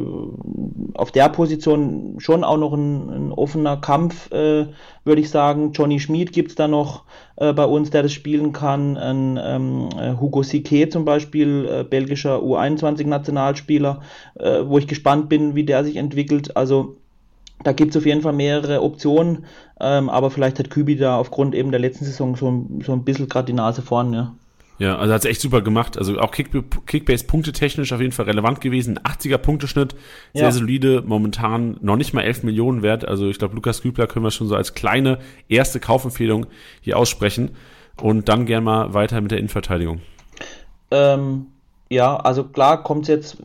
auf der Position schon auch noch ein, ein offener Kampf, äh, würde ich sagen. Johnny Schmid gibt es da noch äh, bei uns, der das spielen kann. Ein, ähm, äh, Hugo Sique zum Beispiel, äh, belgischer U21-Nationalspieler, äh, wo ich gespannt bin, wie der sich entwickelt. Also da gibt es auf jeden Fall mehrere Optionen, ähm, aber vielleicht hat Kübi da aufgrund eben der letzten Saison so, so ein bisschen gerade die Nase vorn, ja. Ja, also hat es echt super gemacht. Also auch Kick, Kickbase punktetechnisch auf jeden Fall relevant gewesen. 80er Punkteschnitt, sehr ja. solide, momentan noch nicht mal 11 Millionen wert. Also ich glaube, Lukas Kübler können wir schon so als kleine erste Kaufempfehlung hier aussprechen. Und dann gern mal weiter mit der Innenverteidigung. Ähm, ja, also klar kommt es jetzt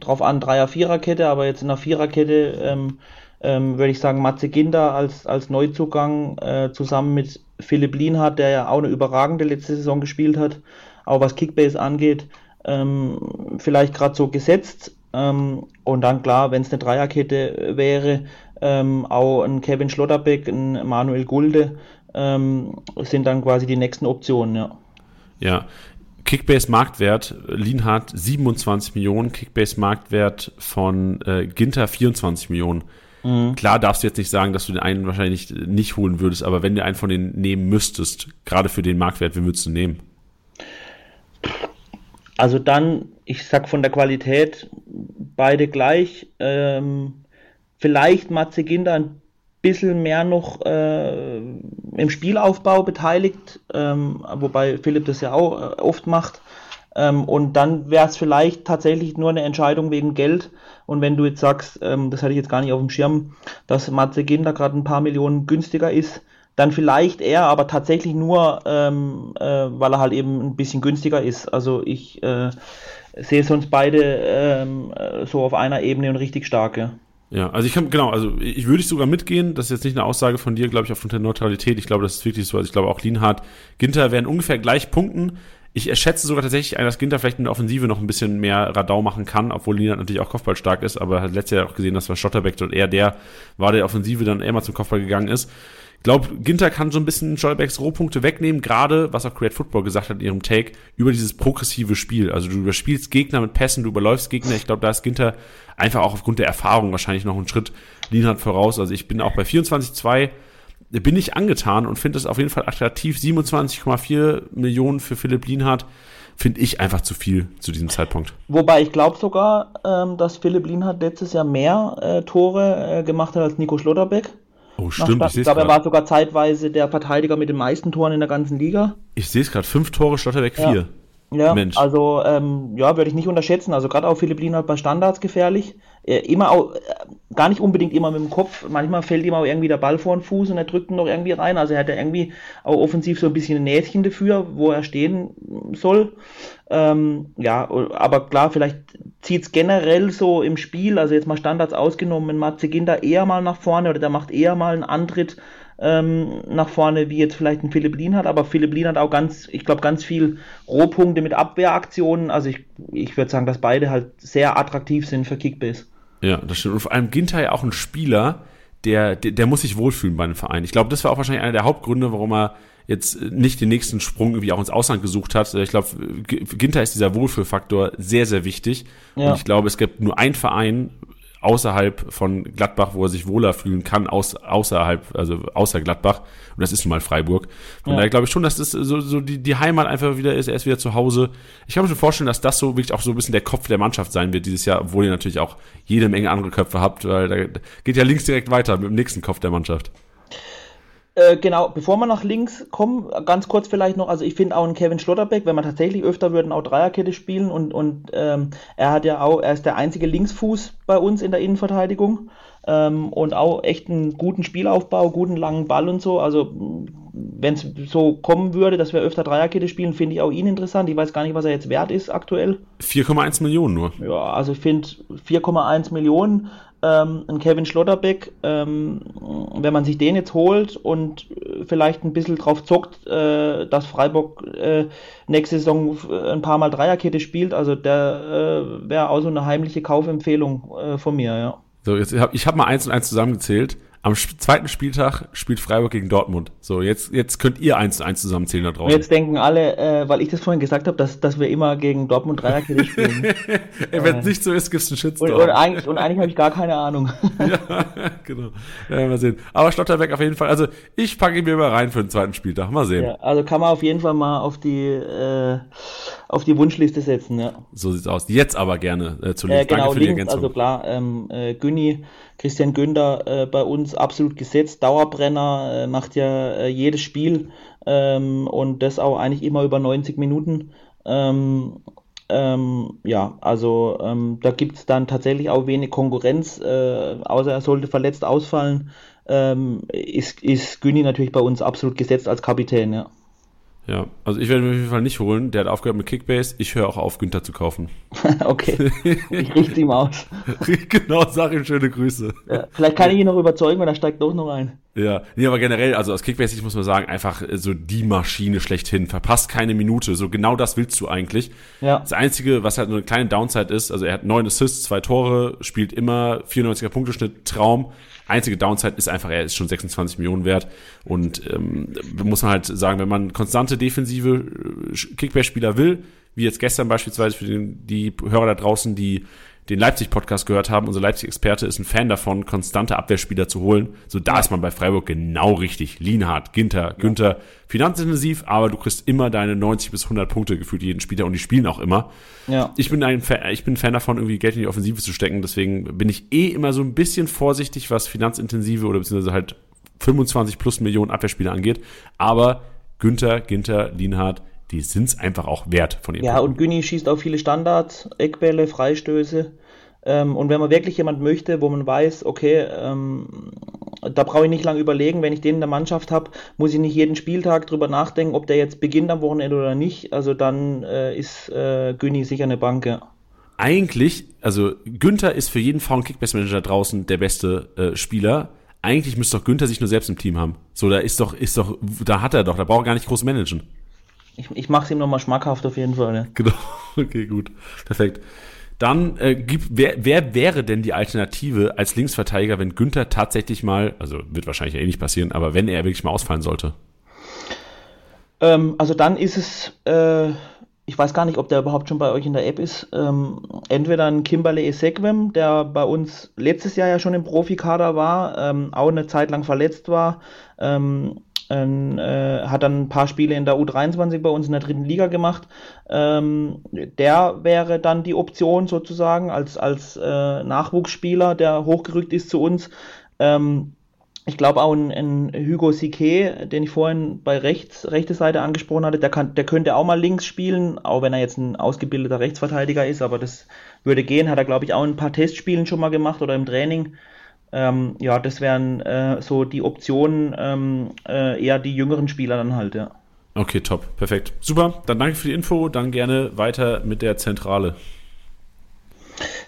drauf an, Dreier-Vierer-Kette, aber jetzt in der Viererkette ähm, ähm, würde ich sagen, Matze Ginder als, als Neuzugang äh, zusammen mit Philipp Lienhardt, der ja auch eine überragende letzte Saison gespielt hat, auch was Kickbase angeht, ähm, vielleicht gerade so gesetzt. Ähm, und dann klar, wenn es eine Dreierkette wäre, ähm, auch ein Kevin Schlotterbeck, ein Manuel Gulde ähm, sind dann quasi die nächsten Optionen, ja. Ja, Kickbase Marktwert, Lienhardt 27 Millionen, Kickbase Marktwert von äh, Ginter 24 Millionen. Mhm. Klar darfst du jetzt nicht sagen, dass du den einen wahrscheinlich nicht holen würdest, aber wenn du einen von denen nehmen müsstest, gerade für den Marktwert, wen würdest du nehmen? Also dann, ich sag von der Qualität beide gleich. Ähm, vielleicht Matze Ginder ein bisschen mehr noch äh, im Spielaufbau beteiligt, ähm, wobei Philipp das ja auch äh, oft macht. Ähm, und dann wäre es vielleicht tatsächlich nur eine Entscheidung wegen Geld. Und wenn du jetzt sagst, ähm, das hatte ich jetzt gar nicht auf dem Schirm, dass Matze Ginter gerade ein paar Millionen günstiger ist, dann vielleicht er, aber tatsächlich nur, ähm, äh, weil er halt eben ein bisschen günstiger ist. Also ich äh, sehe sonst beide ähm, äh, so auf einer Ebene und richtig starke. Ja, also ich kann, genau, also ich würde sogar mitgehen, das ist jetzt nicht eine Aussage von dir, glaube ich, aufgrund der Neutralität. Ich glaube, das ist wirklich so. Also ich glaube auch Lienhardt, Ginter werden ungefähr gleich punkten. Ich schätze sogar tatsächlich ein, dass Ginter vielleicht in der Offensive noch ein bisschen mehr Radau machen kann, obwohl Lienhardt natürlich auch Kopfball stark ist, aber hat letztes Jahr auch gesehen, dass war Schotterbeck dort eher der war, der Offensive dann eher mal zum Kopfball gegangen ist glaube, Ginter kann so ein bisschen Scholbecks Rohpunkte wegnehmen, gerade, was auch Create Football gesagt hat in ihrem Take, über dieses progressive Spiel. Also du überspielst Gegner mit Pässen, du überläufst Gegner. Ich glaube, da ist Ginter einfach auch aufgrund der Erfahrung wahrscheinlich noch einen Schritt Lienhardt voraus. Also ich bin auch bei 24,2 bin ich angetan und finde es auf jeden Fall attraktiv. 27,4 Millionen für Philipp Lienhardt finde ich einfach zu viel zu diesem Zeitpunkt. Wobei ich glaube sogar, ähm, dass Philipp Lienhardt letztes Jahr mehr äh, Tore äh, gemacht hat als Nico Schlotterbeck. Oh, stimmt. Ich, ich glaube, er war sogar zeitweise der Verteidiger mit den meisten Toren in der ganzen Liga. Ich sehe es gerade, fünf Tore, Schlotterbeck ja. vier. Ja, Mensch. also ähm, ja, würde ich nicht unterschätzen. Also gerade auch Philipp Lienhardt bei Standards gefährlich. Äh, immer auch, äh, gar nicht unbedingt immer mit dem Kopf. Manchmal fällt ihm auch irgendwie der Ball vor den Fuß und er drückt ihn noch irgendwie rein. Also er hat ja irgendwie auch offensiv so ein bisschen ein Näschen dafür, wo er stehen soll. Ähm, ja, aber klar, vielleicht zieht es generell so im Spiel, also jetzt mal Standards ausgenommen, wenn Matze Ginter eher mal nach vorne oder der macht eher mal einen Antritt ähm, nach vorne, wie jetzt vielleicht ein Philipp Lien hat, aber Philipp Lien hat auch ganz, ich glaube, ganz viel Rohpunkte mit Abwehraktionen. Also ich, ich würde sagen, dass beide halt sehr attraktiv sind für Kickbase. Ja, das stimmt. Und vor allem Ginter ja auch ein Spieler, der, der, der muss sich wohlfühlen bei einem Verein. Ich glaube, das war auch wahrscheinlich einer der Hauptgründe, warum er jetzt nicht den nächsten Sprung irgendwie auch ins Ausland gesucht hat. Ich glaube, Ginter ist dieser Wohlfühlfaktor sehr, sehr wichtig. Ja. Und ich glaube, es gibt nur einen Verein, außerhalb von Gladbach, wo er sich wohler fühlen kann, aus, außerhalb, also außer Gladbach. Und das ist nun mal Freiburg. Von ja. daher glaube ich schon, dass das so, so die, die Heimat einfach wieder ist. Er ist wieder zu Hause. Ich kann mir schon vorstellen, dass das so wirklich auch so ein bisschen der Kopf der Mannschaft sein wird dieses Jahr, obwohl ihr natürlich auch jede Menge andere Köpfe habt, weil da geht ja links direkt weiter mit dem nächsten Kopf der Mannschaft. Äh, genau, bevor wir nach links kommen, ganz kurz vielleicht noch, also ich finde auch einen Kevin Schlotterbeck, wenn man tatsächlich öfter würden auch Dreierkette spielen und, und ähm, er hat ja auch, er ist der einzige Linksfuß bei uns in der Innenverteidigung ähm, und auch echt einen guten Spielaufbau, guten langen Ball und so, also wenn es so kommen würde, dass wir öfter Dreierkette spielen, finde ich auch ihn interessant. Ich weiß gar nicht, was er jetzt wert ist aktuell. 4,1 Millionen nur. Ja, also ich finde 4,1 Millionen ähm, ein Kevin Schlotterbeck, ähm, wenn man sich den jetzt holt und vielleicht ein bisschen drauf zockt, äh, dass Freiburg äh, nächste Saison ein paar Mal Dreierkette spielt, also der äh, wäre auch so eine heimliche Kaufempfehlung äh, von mir, ja. So, jetzt hab, ich habe mal eins und eins zusammengezählt. Am zweiten Spieltag spielt Freiburg gegen Dortmund. So, jetzt, jetzt könnt ihr eins zu eins zusammenzählen da draußen. Jetzt denken alle, äh, weil ich das vorhin gesagt habe, dass, dass wir immer gegen Dortmund Dreierkette spielen. (laughs) Wenn es äh, nicht so ist, gibt es einen Shitstorm. Und, und eigentlich, und eigentlich habe ich gar keine Ahnung. (laughs) ja, genau. Ja, mal sehen. Aber Stotterbeck auf jeden Fall. Also, ich packe ihn mir mal rein für den zweiten Spieltag. Mal sehen. Ja, also kann man auf jeden Fall mal auf die, äh, auf die Wunschliste setzen, ja. So sieht's aus. Jetzt aber gerne äh, zu. Äh, genau, Danke für links, die Ergänzung. Also klar, ähm, äh, Günni Christian Günder äh, bei uns absolut gesetzt, Dauerbrenner, äh, macht ja äh, jedes Spiel ähm, und das auch eigentlich immer über 90 Minuten. Ähm, ähm, ja, also ähm, da gibt es dann tatsächlich auch wenig Konkurrenz, äh, außer er sollte verletzt ausfallen, ähm, ist, ist Günni natürlich bei uns absolut gesetzt als Kapitän, ja. Ja, also ich werde mir auf jeden Fall nicht holen. Der hat aufgehört mit Kickbase. Ich höre auch auf, Günther zu kaufen. (laughs) okay. Ich richte ihm aus. (laughs) genau, sag ihm schöne Grüße. Ja, vielleicht kann ich ihn noch überzeugen, weil er steigt doch noch ein. Ja, nee, aber generell, also aus Kickbase ich muss man sagen, einfach so die Maschine schlechthin. Verpasst keine Minute. So genau das willst du eigentlich. Ja. Das Einzige, was halt nur eine kleine Downside ist, also er hat neun Assists, zwei Tore, spielt immer 94er Punkteschnitt, Traum. Einzige Downside ist einfach, er ist schon 26 Millionen wert. Und ähm, muss man halt sagen, wenn man konstante defensive äh, Kickback-Spieler will, wie jetzt gestern beispielsweise für den, die Hörer da draußen, die den Leipzig-Podcast gehört haben, unser Leipzig-Experte ist ein Fan davon, konstante Abwehrspieler zu holen. So, da ist man bei Freiburg genau richtig. Lienhardt, Ginter, Günther, finanzintensiv, aber du kriegst immer deine 90 bis 100 Punkte gefühlt jeden Spieler und die spielen auch immer. Ja. Ich bin ein Fan, ich bin Fan davon, irgendwie Geld in die Offensive zu stecken. Deswegen bin ich eh immer so ein bisschen vorsichtig, was finanzintensive oder beziehungsweise halt 25 plus Millionen Abwehrspieler angeht. Aber Günther, Ginter, Lienhardt, die sind es einfach auch wert von ihren Ja, Punkten. und Günni schießt auch viele Standards, Eckbälle, Freistöße. Ähm, und wenn man wirklich jemand möchte, wo man weiß, okay, ähm, da brauche ich nicht lange überlegen, wenn ich den in der Mannschaft habe, muss ich nicht jeden Spieltag drüber nachdenken, ob der jetzt beginnt am Wochenende oder nicht. Also dann äh, ist äh, Günni sicher eine Bank, ja. eigentlich, also Günther ist für jeden Frauen Kickbase Manager draußen der beste äh, Spieler. Eigentlich müsste doch Günther sich nur selbst im Team haben. So, da ist doch, ist doch, da hat er doch, da braucht er gar nicht groß managen. Ich, ich mache es ihm nochmal schmackhaft auf jeden Fall. Ja. Genau. (laughs) Okay, gut. Perfekt. Dann äh, gibt, wer, wer wäre denn die Alternative als Linksverteidiger, wenn Günther tatsächlich mal, also wird wahrscheinlich eh nicht passieren, aber wenn er wirklich mal ausfallen sollte? Ähm, also dann ist es, äh, ich weiß gar nicht, ob der überhaupt schon bei euch in der App ist, ähm, entweder ein Kimberley Esequem, der bei uns letztes Jahr ja schon im Profikader war, ähm, auch eine Zeit lang verletzt war, ähm, ähm, äh, hat dann ein paar Spiele in der U23 bei uns in der dritten Liga gemacht. Ähm, der wäre dann die Option sozusagen als, als äh, Nachwuchsspieler, der hochgerückt ist zu uns. Ähm, ich glaube auch ein, ein Hugo Sique, den ich vorhin bei rechts, rechte Seite angesprochen hatte, der, kann, der könnte auch mal links spielen, auch wenn er jetzt ein ausgebildeter Rechtsverteidiger ist, aber das würde gehen. Hat er, glaube ich, auch ein paar Testspielen schon mal gemacht oder im Training. Ähm, ja, das wären äh, so die Optionen, ähm, äh, eher die jüngeren Spieler dann halt, ja. Okay, top. Perfekt. Super. Dann danke für die Info. Dann gerne weiter mit der Zentrale.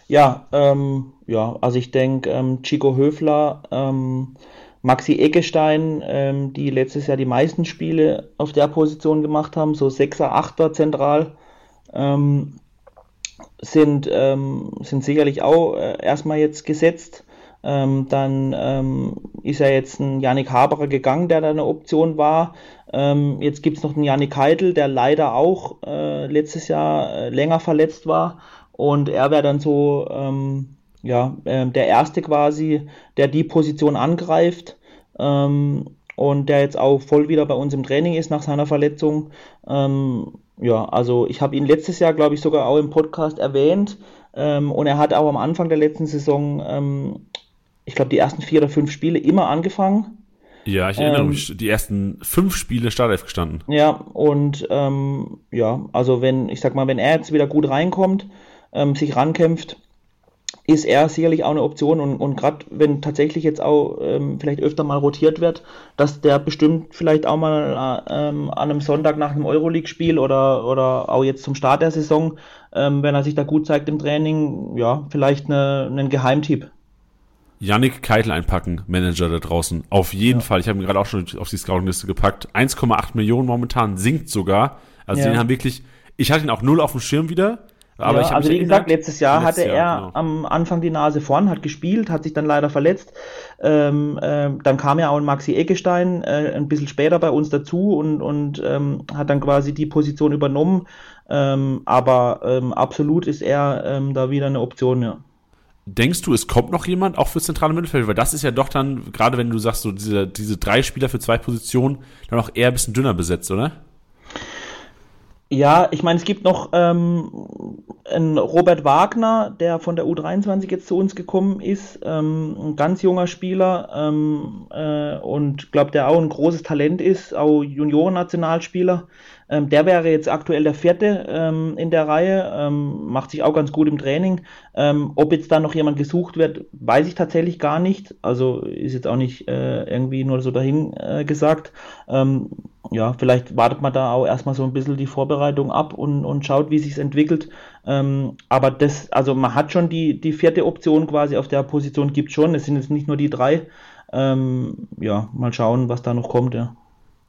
Ja, ähm, ja, also ich denke, ähm, Chico Höfler, ähm, Maxi Eckestein, ähm, die letztes Jahr die meisten Spiele auf der Position gemacht haben, so Sechser, Achter zentral, sind, sind sicherlich auch äh, erstmal jetzt gesetzt. Ähm, dann ähm, ist ja jetzt ein Yannick Haberer gegangen, der da eine Option war. Ähm, jetzt gibt es noch einen Yannick Heitel, der leider auch äh, letztes Jahr äh, länger verletzt war. Und er wäre dann so, ähm, ja, äh, der Erste quasi, der die Position angreift. Ähm, und der jetzt auch voll wieder bei uns im Training ist nach seiner Verletzung. Ähm, ja, also ich habe ihn letztes Jahr, glaube ich, sogar auch im Podcast erwähnt. Ähm, und er hat auch am Anfang der letzten Saison, ähm, ich glaube, die ersten vier oder fünf Spiele immer angefangen. Ja, ich erinnere Ähm, mich, die ersten fünf Spiele Startelf gestanden. Ja, und ähm, ja, also wenn, ich sag mal, wenn er jetzt wieder gut reinkommt, ähm, sich rankämpft, ist er sicherlich auch eine Option und, und gerade wenn tatsächlich jetzt auch ähm, vielleicht öfter mal rotiert wird, dass der bestimmt vielleicht auch mal äh, ähm, an einem Sonntag nach einem Euroleague-Spiel oder, oder auch jetzt zum Start der Saison, ähm, wenn er sich da gut zeigt im Training, ja, vielleicht eine, einen Geheimtipp. Yannick Keitel einpacken, Manager da draußen. Auf jeden Fall. Ich habe ihn gerade auch schon auf die Scouting-Liste gepackt. 1,8 Millionen momentan, sinkt sogar. Also Ja. den haben wirklich, ich hatte ihn auch null auf dem Schirm wieder. Aber ja, ich also wie gesagt, letztes Jahr Letztes hatte Jahr, er genau. am Anfang die Nase vorn, hat gespielt, hat sich dann leider verletzt. Ähm, ähm, dann kam ja auch ein Maxi Eckestein äh, ein bisschen später bei uns dazu und, und ähm, hat dann quasi die Position übernommen. Ähm, aber ähm, absolut ist er ähm, da wieder eine Option, ja. Denkst du, es kommt noch jemand, auch fürs zentrale Mittelfeld? Weil das ist ja doch dann, gerade wenn du sagst, so diese, diese drei Spieler für zwei Positionen, dann auch eher ein bisschen dünner besetzt, oder? Ja, ich meine, es gibt noch ähm, einen Robert Wagner, der von der U23 jetzt zu uns gekommen ist, ähm, ein ganz junger Spieler ähm, äh, und glaube, der auch ein großes Talent ist, auch Juniorennationalspieler. Ähm, der wäre jetzt aktuell der vierte ähm, in der Reihe, ähm, macht sich auch ganz gut im Training. Ähm, ob jetzt da noch jemand gesucht wird, weiß ich tatsächlich gar nicht. Also ist jetzt auch nicht äh, irgendwie nur so dahin äh, gesagt. Ja, vielleicht wartet man da auch erstmal so ein bisschen die Vorbereitung ab und, und schaut, wie sich's entwickelt. Ähm, aber das, also man hat schon die, die vierte Option quasi auf der Position gibt schon. Es sind jetzt nicht nur die drei. Ähm, ja, mal schauen, was da noch kommt, ja.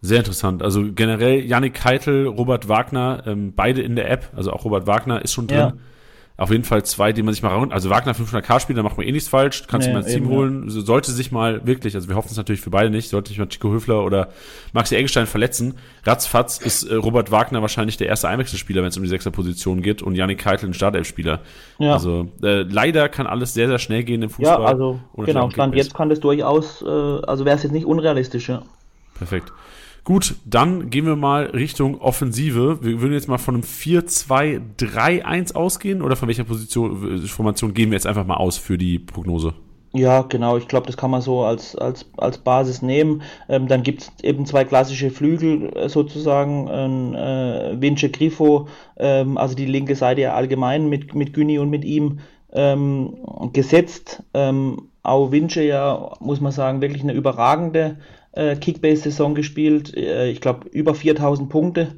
Sehr interessant. Also generell Yannick Keitel, Robert Wagner, ähm, beide in der App, also auch Robert Wagner ist schon drin. Ja. Auf jeden Fall zwei, die man sich mal raun, also Wagner 500k spielen, da macht man eh nichts falsch, kannst nee, du mal ins Team holen, ja. sollte sich mal wirklich, also wir hoffen es natürlich für beide nicht, sollte sich mal Chico Höfler oder Maxi Eggestein verletzen, ratzfatz ist äh, Robert Wagner wahrscheinlich der erste Einwechselspieler, wenn es um die sechster Position geht und Yannick Keitel ein Startelfspieler. Ja. Also äh, leider kann alles sehr, sehr schnell gehen im Fußball. Ja, also genau, Stand jetzt kann das durchaus, äh, also wäre es jetzt nicht unrealistisch, ja. Perfekt. Gut, dann gehen wir mal Richtung Offensive. Wir würden jetzt mal von einem 4-2-3-1 ausgehen oder von welcher Position, äh, Formation gehen wir jetzt einfach mal aus für die Prognose? Ja, genau. Ich glaube, das kann man so als, als, als Basis nehmen. Ähm, dann gibt es eben zwei klassische Flügel äh, sozusagen. Äh, Vince Grifo, ähm, also die linke Seite allgemein mit, mit Güni und mit ihm ähm, gesetzt. Ähm, auch Vince ja, muss man sagen, wirklich eine überragende äh, Kickbase-Saison gespielt. Äh, ich glaube, über 4000 Punkte.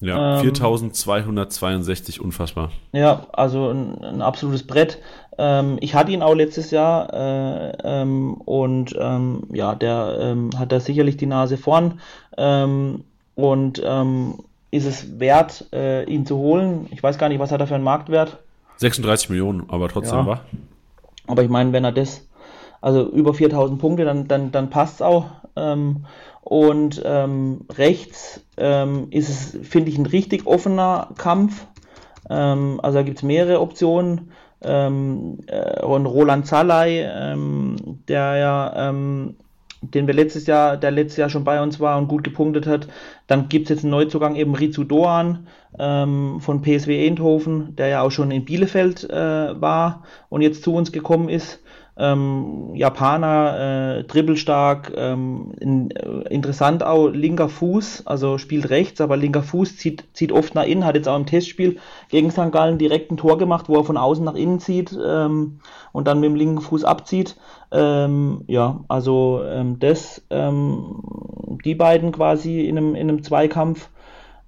Ja, ähm, 4262, unfassbar. Ja, also ein, ein absolutes Brett. Ähm, ich hatte ihn auch letztes Jahr äh, ähm, und ähm, ja, der ähm, hat da sicherlich die Nase vorn ähm, und ähm, ist es wert, äh, ihn zu holen. Ich weiß gar nicht, was hat er für einen Marktwert? 36 Millionen, aber trotzdem ja. war. Aber ich meine, wenn er das, also über 4000 Punkte, dann, dann, dann passt es auch. Ähm, und ähm, rechts ähm, ist es, finde ich, ein richtig offener Kampf. Ähm, also da gibt es mehrere Optionen. Ähm, äh, und Roland Zalay, ähm, der ja, den wir letztes Jahr, der letztes Jahr schon bei uns war und gut gepunktet hat. Dann gibt es jetzt einen Neuzugang, eben Rizu Doan von PSW Eindhoven, der ja auch schon in Bielefeld äh, war und jetzt zu uns gekommen ist. Ähm, Japaner, äh, dribbelstark, ähm, in, äh, interessant auch linker Fuß, also spielt rechts, aber linker Fuß zieht, zieht oft nach innen, hat jetzt auch im Testspiel gegen St. Gallen direkt ein Tor gemacht, wo er von außen nach innen zieht ähm, und dann mit dem linken Fuß abzieht. Ähm, ja, also ähm, das, ähm, die beiden quasi in einem, in einem Zweikampf.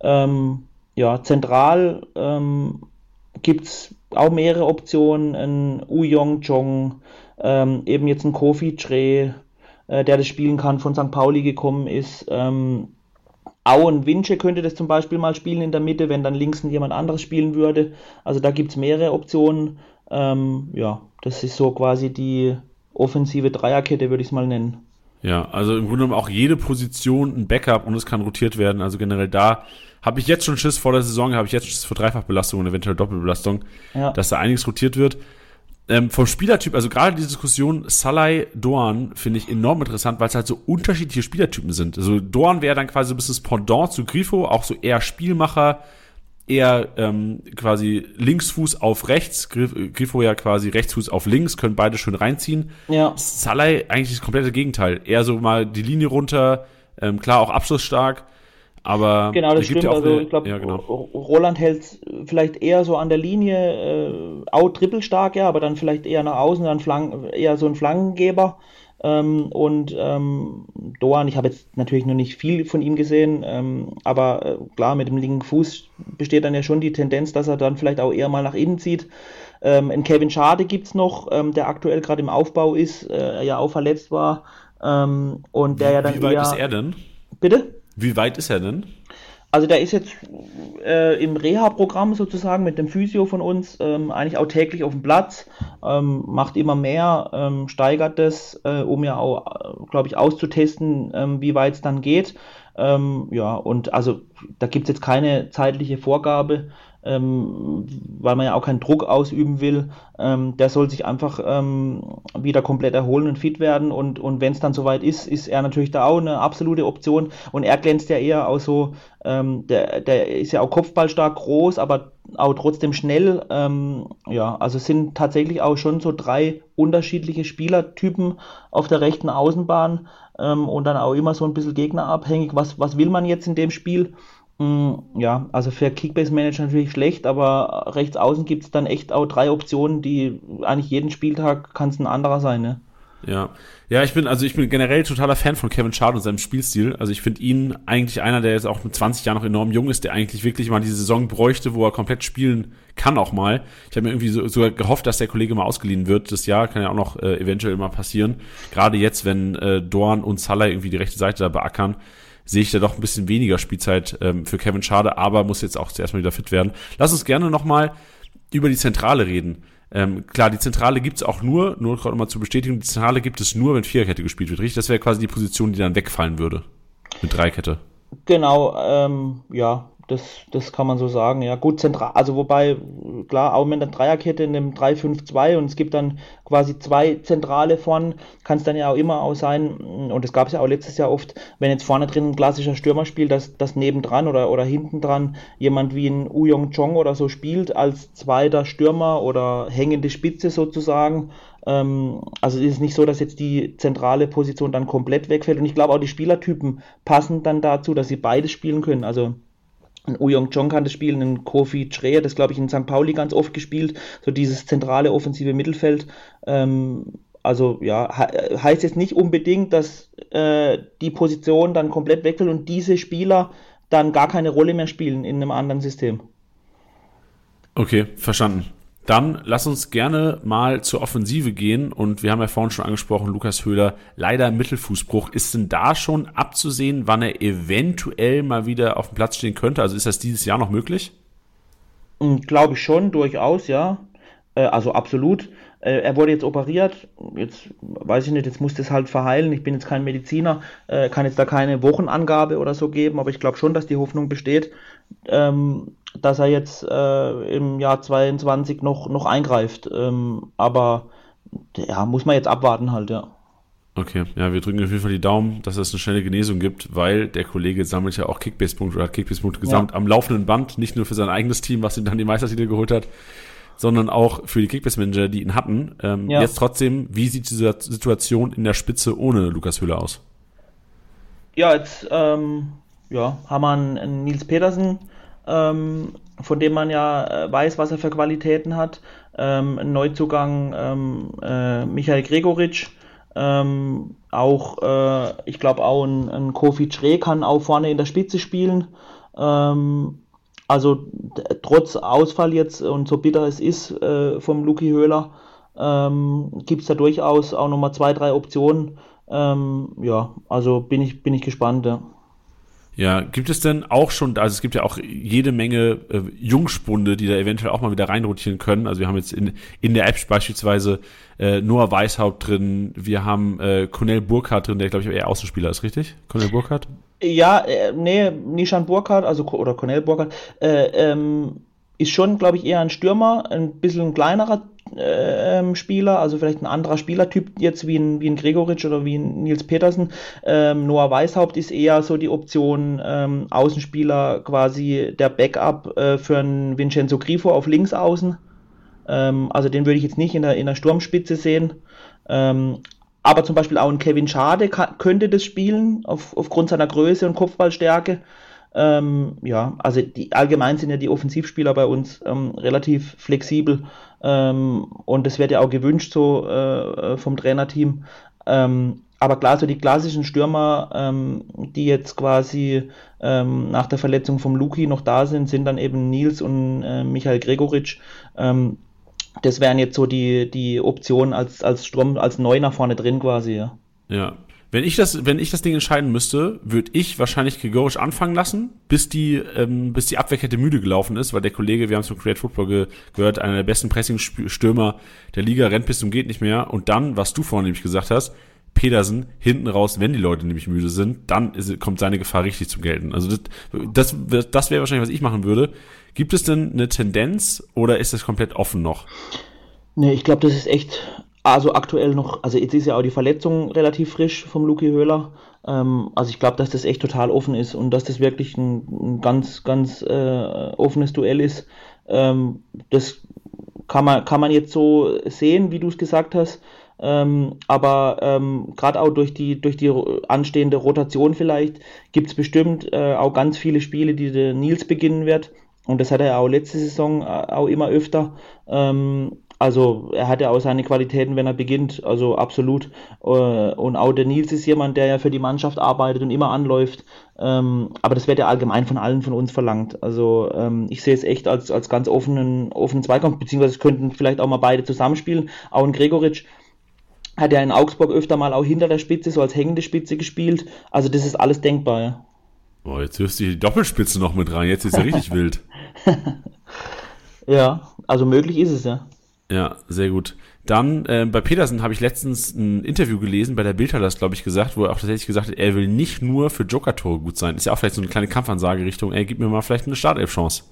Ja, zentral ähm, gibt es auch mehrere Optionen, ein U Chong, ähm, eben jetzt ein Kofi Tre, äh, der das spielen kann, von St. Pauli gekommen ist. Ähm, Auen Winche könnte das zum Beispiel mal spielen in der Mitte, wenn dann links jemand anderes spielen würde. Also da gibt es mehrere Optionen. Ähm, ja, das ist so quasi die offensive Dreierkette, würde ich es mal nennen. Ja, also im Grunde genommen auch jede Position ein Backup und es kann rotiert werden. Also generell da habe ich jetzt schon Schiss vor der Saison, habe ich jetzt Schiss vor Dreifachbelastung und eventuell Doppelbelastung, ja. dass da einiges rotiert wird. Ähm, vom Spielertyp, also gerade die Diskussion Salai Doan finde ich enorm interessant, weil es halt so unterschiedliche Spielertypen sind. Also Doan wäre dann quasi so ein bisschen das Pendant zu Grifo, auch so eher Spielmacher, eher ähm, quasi Linksfuß auf rechts, Grifo ja quasi Rechtsfuß auf links, können beide schön reinziehen. Ja. Salai eigentlich das komplette Gegenteil. Eher so mal die Linie runter, ähm, klar auch abschlussstark, aber genau, das stimmt. Ja also eine, ich glaube, ja, genau. Roland hält vielleicht eher so an der Linie, äh, auch trippelstark, ja, aber dann vielleicht eher nach außen, dann Flank, eher so ein Flankengeber. Ähm, und ähm, Doan, ich habe jetzt natürlich noch nicht viel von ihm gesehen, ähm, aber äh, klar, mit dem linken Fuß besteht dann ja schon die Tendenz, dass er dann vielleicht auch eher mal nach innen zieht. Ähm, ein Kevin Schade gibt es noch, ähm, der aktuell gerade im Aufbau ist, äh, ja auch verletzt war. Ähm, und der ja dann Wie weit eher, ist er denn? Bitte? Wie weit ist er denn? Also der ist jetzt äh, im Reha-Programm sozusagen mit dem Physio von uns ähm, eigentlich auch täglich auf dem Platz, ähm, macht immer mehr, ähm, steigert das, äh, um ja auch, äh, glaube ich, auszutesten, ähm, wie weit es dann geht. Ähm, ja, und also da gibt es jetzt keine zeitliche Vorgabe ähm, weil man ja auch keinen Druck ausüben will. Ähm, der soll sich einfach ähm, wieder komplett erholen und fit werden. Und, und wenn es dann soweit ist, ist er natürlich da auch eine absolute Option. Und er glänzt ja eher auch so, ähm, der, der ist ja auch kopfballstark groß, aber auch trotzdem schnell. Ähm, ja, also sind tatsächlich auch schon so drei unterschiedliche Spielertypen auf der rechten Außenbahn ähm, und dann auch immer so ein bisschen gegnerabhängig. Was, was will man jetzt in dem Spiel? Mm, ja, also für Kickbase-Manager natürlich schlecht, aber rechts außen gibt es dann echt auch drei Optionen, die eigentlich jeden Spieltag kann es ein anderer sein, ne? Ja. Ja, ich bin, also ich bin generell totaler Fan von Kevin Schad und seinem Spielstil. Also ich finde ihn eigentlich einer, der jetzt auch mit 20 Jahren noch enorm jung ist, der eigentlich wirklich mal diese Saison bräuchte, wo er komplett spielen kann auch mal. Ich habe mir irgendwie so, sogar gehofft, dass der Kollege mal ausgeliehen wird. Das Jahr kann ja auch noch äh, eventuell mal passieren. Gerade jetzt, wenn äh, Dorn und Salah irgendwie die rechte Seite da beackern sehe ich da doch ein bisschen weniger Spielzeit ähm, für Kevin Schade, aber muss jetzt auch zuerst mal wieder fit werden. Lass uns gerne nochmal über die Zentrale reden. Ähm, klar, die Zentrale gibt's auch nur, nur gerade mal zur Bestätigung, die Zentrale gibt es nur, wenn Viererkette gespielt wird, richtig? Das wäre quasi die Position, die dann wegfallen würde. Mit Dreikette. Genau, ähm, ja, das, das kann man so sagen. Ja, gut, zentral, also wobei, klar, auch mit der Dreierkette in dem 3-5-2 und es gibt dann quasi zwei Zentrale vorn, kann es dann ja auch immer auch sein, und das gab es ja auch letztes Jahr oft, wenn jetzt vorne drin ein klassischer Stürmer spielt, dass das nebendran oder, oder hinten dran jemand wie ein Uyong Chong oder so spielt, als zweiter Stürmer oder hängende Spitze sozusagen. Ähm, also es ist nicht so, dass jetzt die zentrale Position dann komplett wegfällt. Und ich glaube auch die Spielertypen passen dann dazu, dass sie beides spielen können. Also ein Uyong Chong kann das spielen, ein Kofi Chre hat das, glaube ich, in St. Pauli ganz oft gespielt, so dieses zentrale offensive Mittelfeld. Ähm, also ja, he heißt jetzt nicht unbedingt, dass äh, die Position dann komplett wegfällt und diese Spieler dann gar keine Rolle mehr spielen in einem anderen System. Okay, verstanden. Dann lass uns gerne mal zur Offensive gehen. Und wir haben ja vorhin schon angesprochen, Lukas Höhler, leider Mittelfußbruch. Ist denn da schon abzusehen, wann er eventuell mal wieder auf dem Platz stehen könnte? Also ist das dieses Jahr noch möglich? Hm, Glaube ich schon, durchaus, ja. Äh, also absolut. Äh, er wurde jetzt operiert. Jetzt weiß ich nicht, jetzt muss das halt verheilen. Ich bin jetzt kein Mediziner, äh, kann jetzt da keine Wochenangabe oder so geben, aber ich glaube schon, dass die Hoffnung besteht, ähm, dass er jetzt äh, im Jahr 22 noch, noch eingreift. Ähm, aber ja, muss man jetzt abwarten halt, ja. Okay, ja, wir drücken auf jeden Fall die Daumen, dass es eine schnelle Genesung gibt, weil der Kollege sammelt ja auch Kickbase-Punkte oder hat Kickbase-Punkte gesammelt ja. am laufenden Band, nicht nur für sein eigenes Team, was ihm dann die Meistertitel geholt hat, sondern auch für die Kickbase-Manager, die ihn hatten. Ähm, ja. Jetzt trotzdem, wie sieht diese Situation in der Spitze ohne Lukas Höhler aus? Ja, jetzt ähm, ja, haben wir einen, Nils Petersen, ähm, von dem man ja äh, weiß, was er für Qualitäten hat. Ähm, Neuzugang ähm, äh, Michael Gregoritsch, ähm, auch, äh, ich glaube auch ein, ein Kofi Tre kann auch vorne in der Spitze spielen. Ähm, also trotz Ausfall jetzt und so bitter es ist äh, vom Luki Höhler, ähm, gibt es da durchaus auch nochmal zwei, drei Optionen. Ähm, ja, also bin ich, bin ich gespannt. Ja. Ja, gibt es denn auch schon, also es gibt ja auch jede Menge äh, Jungspunde, die da eventuell auch mal wieder reinrotieren können. Also wir haben jetzt in, in der App beispielsweise äh, Noah Weishaupt drin, wir haben äh, Cornel Burkhardt drin, der glaube ich eher Außenspieler ist, richtig? Cornel Burkhardt? Ja, äh, nee, Nishan Burkhardt, also oder Cornel Burkhardt, äh, ähm, ist schon, glaube ich, eher ein Stürmer, ein bisschen ein kleinerer äh, Spieler, also vielleicht ein anderer Spielertyp jetzt wie ein, wie ein Gregoritsch oder wie ein Nils Petersen. Ähm, Noah Weishaupt ist eher so die Option ähm, Außenspieler, quasi der Backup äh, für einen Vincenzo Grifo auf links außen. Ähm, also den würde ich jetzt nicht in der, in der Sturmspitze sehen. Ähm, aber zum Beispiel auch ein Kevin Schade könnte das spielen, auf, aufgrund seiner Größe und Kopfballstärke. Ähm, ja, also die, allgemein sind ja die Offensivspieler bei uns ähm, relativ flexibel ähm, und das wird ja auch gewünscht so äh, vom Trainerteam. Ähm, aber klar, so die klassischen Stürmer, ähm, die jetzt quasi ähm, nach der Verletzung vom Luki noch da sind, sind dann eben Nils und äh, Michael Gregoritsch. das wären jetzt so die, die Optionen als, als Strom, als Neu nach vorne drin quasi, ja. Ja, wenn ich das, wenn ich das Ding entscheiden müsste, würde ich wahrscheinlich Gregorisch anfangen lassen, bis die, ähm, bis die Abwehrkette müde gelaufen ist, weil der Kollege, wir haben es vom Create Football ge gehört, einer der besten Pressing-Stürmer der Liga, rennt bis zum geht nicht mehr. Und dann, was du vorhin nämlich gesagt hast, Pedersen hinten raus, wenn die Leute nämlich müde sind, dann ist, kommt seine Gefahr richtig zum Gelten. Also das, das, das wäre wahrscheinlich, was ich machen würde. Gibt es denn eine Tendenz oder ist das komplett offen noch? Nee, ich glaube, das ist echt also aktuell noch, also jetzt ist ja auch die Verletzung relativ frisch vom Luki Höhler. Ähm, also ich glaube, dass das echt total offen ist und dass das wirklich ein, ein ganz, ganz äh, offenes Duell ist. Ähm, das kann man, kann man jetzt so sehen, wie du es gesagt hast. Ähm, aber ähm, gerade auch durch die, durch die anstehende Rotation vielleicht gibt es bestimmt äh, auch ganz viele Spiele, die der Nils beginnen wird. Und das hat er auch letzte Saison äh, auch immer öfter. Ähm, also er hat ja auch seine Qualitäten, wenn er beginnt, also absolut. Äh, und auch der Nils ist jemand, der ja für die Mannschaft arbeitet und immer anläuft. Ähm, aber das wird ja allgemein von allen von uns verlangt. Also ähm, ich sehe es echt als, als ganz offenen, offenen Zweikampf, beziehungsweise es könnten vielleicht auch mal beide zusammenspielen. Auch ein Gregoritsch hat ja in Augsburg öfter mal auch hinter der Spitze, so als hängende Spitze gespielt. Also das ist alles denkbar, ja. Boah, jetzt hörst du die Doppelspitze noch mit rein, jetzt ist ja richtig (laughs) wild. Ja, also möglich ist es ja. Ja, sehr gut. Dann äh, bei Petersen habe ich letztens ein Interview gelesen, bei der Bild hat das, glaube ich, gesagt, wo er auch tatsächlich gesagt hat, er will nicht nur für Joker-Tore gut sein. Ist ja auch vielleicht so eine kleine Kampfansage Richtung, ey, gib mir mal vielleicht eine Startelf-Chance,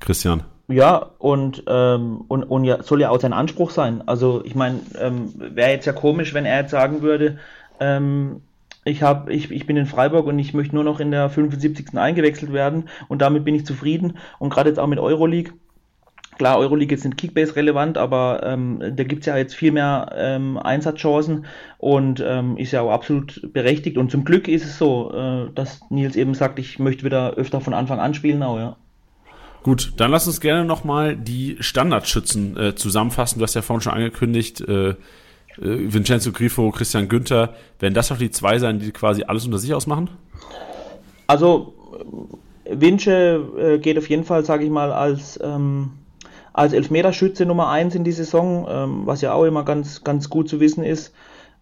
Christian. Ja, und, ähm, und, und ja, soll ja auch sein Anspruch sein. Also ich meine, ähm, wäre jetzt ja komisch, wenn er jetzt sagen würde, ähm, ich, hab, ich, ich bin in Freiburg und ich möchte nur noch in der 75. eingewechselt werden und damit bin ich zufrieden. Und gerade jetzt auch mit Euroleague Klar, Euroleague nicht Kickbase relevant, aber ähm, da gibt es ja jetzt viel mehr ähm, Einsatzchancen und ähm, ist ja auch absolut berechtigt. Und zum Glück ist es so, äh, dass Nils eben sagt, ich möchte wieder öfter von Anfang an spielen, auch, ja. Gut, dann lass uns gerne nochmal die Standardschützen äh, zusammenfassen. Du hast ja vorhin schon angekündigt, äh, äh, Vincenzo Grifo, Christian Günther. Werden das auch die zwei sein, die quasi alles unter sich ausmachen? Also, Vince äh, geht auf jeden Fall, sage ich mal, als ähm, als Elfmeterschütze Nummer 1 in die Saison, ähm, was ja auch immer ganz, ganz gut zu wissen ist.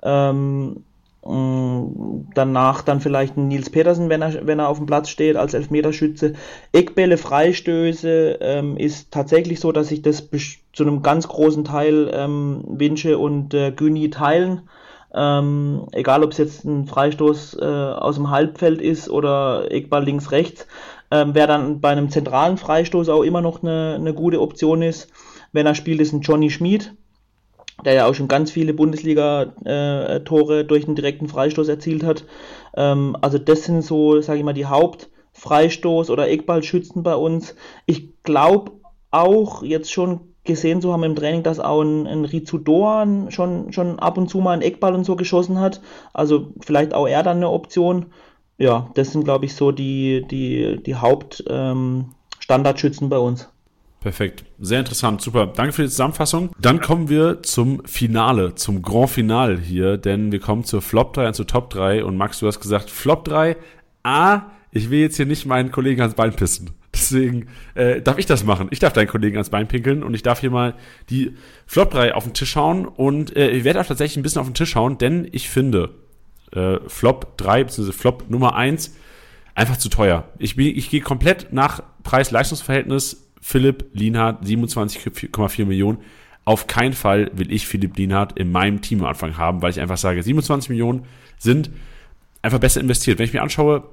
Ähm, mm, danach dann vielleicht ein Nils Petersen, wenn er, wenn er auf dem Platz steht als Elfmeterschütze. Eckbälle, Freistöße ähm, ist tatsächlich so, dass sich das zu einem ganz großen Teil ähm, Winche und äh, Güni teilen. Ähm, egal ob es jetzt ein Freistoß äh, aus dem Halbfeld ist oder Eckball links, rechts ähm, wer dann bei einem zentralen Freistoß auch immer noch eine, eine gute Option ist, wenn er spielt, ist ein Johnny Schmid, der ja auch schon ganz viele Bundesliga-Tore äh, durch einen direkten Freistoß erzielt hat. Ähm, also das sind so, sage ich mal, die Hauptfreistoß- oder Eckballschützen bei uns. Ich glaube auch jetzt schon gesehen zu haben im Training, dass auch ein, ein Rizu Doan schon, schon ab und zu mal einen Eckball und so geschossen hat. Also vielleicht auch er dann eine Option ja, das sind, glaube ich, so die, die, die Hauptstandardschützen ähm, bei uns. Perfekt. Sehr interessant. Super. Danke für die Zusammenfassung. Dann kommen wir zum Finale, zum Grand Final hier, denn wir kommen zur Flop 3 und zur Top 3. Und Max, du hast gesagt, Flop 3, A, ich will jetzt hier nicht meinen Kollegen ans Bein pissen. Deswegen äh, darf ich das machen. Ich darf deinen Kollegen ans Bein pinkeln und ich darf hier mal die Flop 3 auf den Tisch hauen. Und äh, ich werde auch tatsächlich ein bisschen auf den Tisch hauen, denn ich finde, äh, Flop 3 bzw. Flop Nummer 1 einfach zu teuer. Ich, ich gehe komplett nach Preis-Leistungs-Verhältnis. Philipp Lienhardt 27,4 Millionen. Auf keinen Fall will ich Philipp Lienhardt in meinem Team am Anfang haben, weil ich einfach sage, 27 Millionen sind einfach besser investiert. Wenn ich mir anschaue,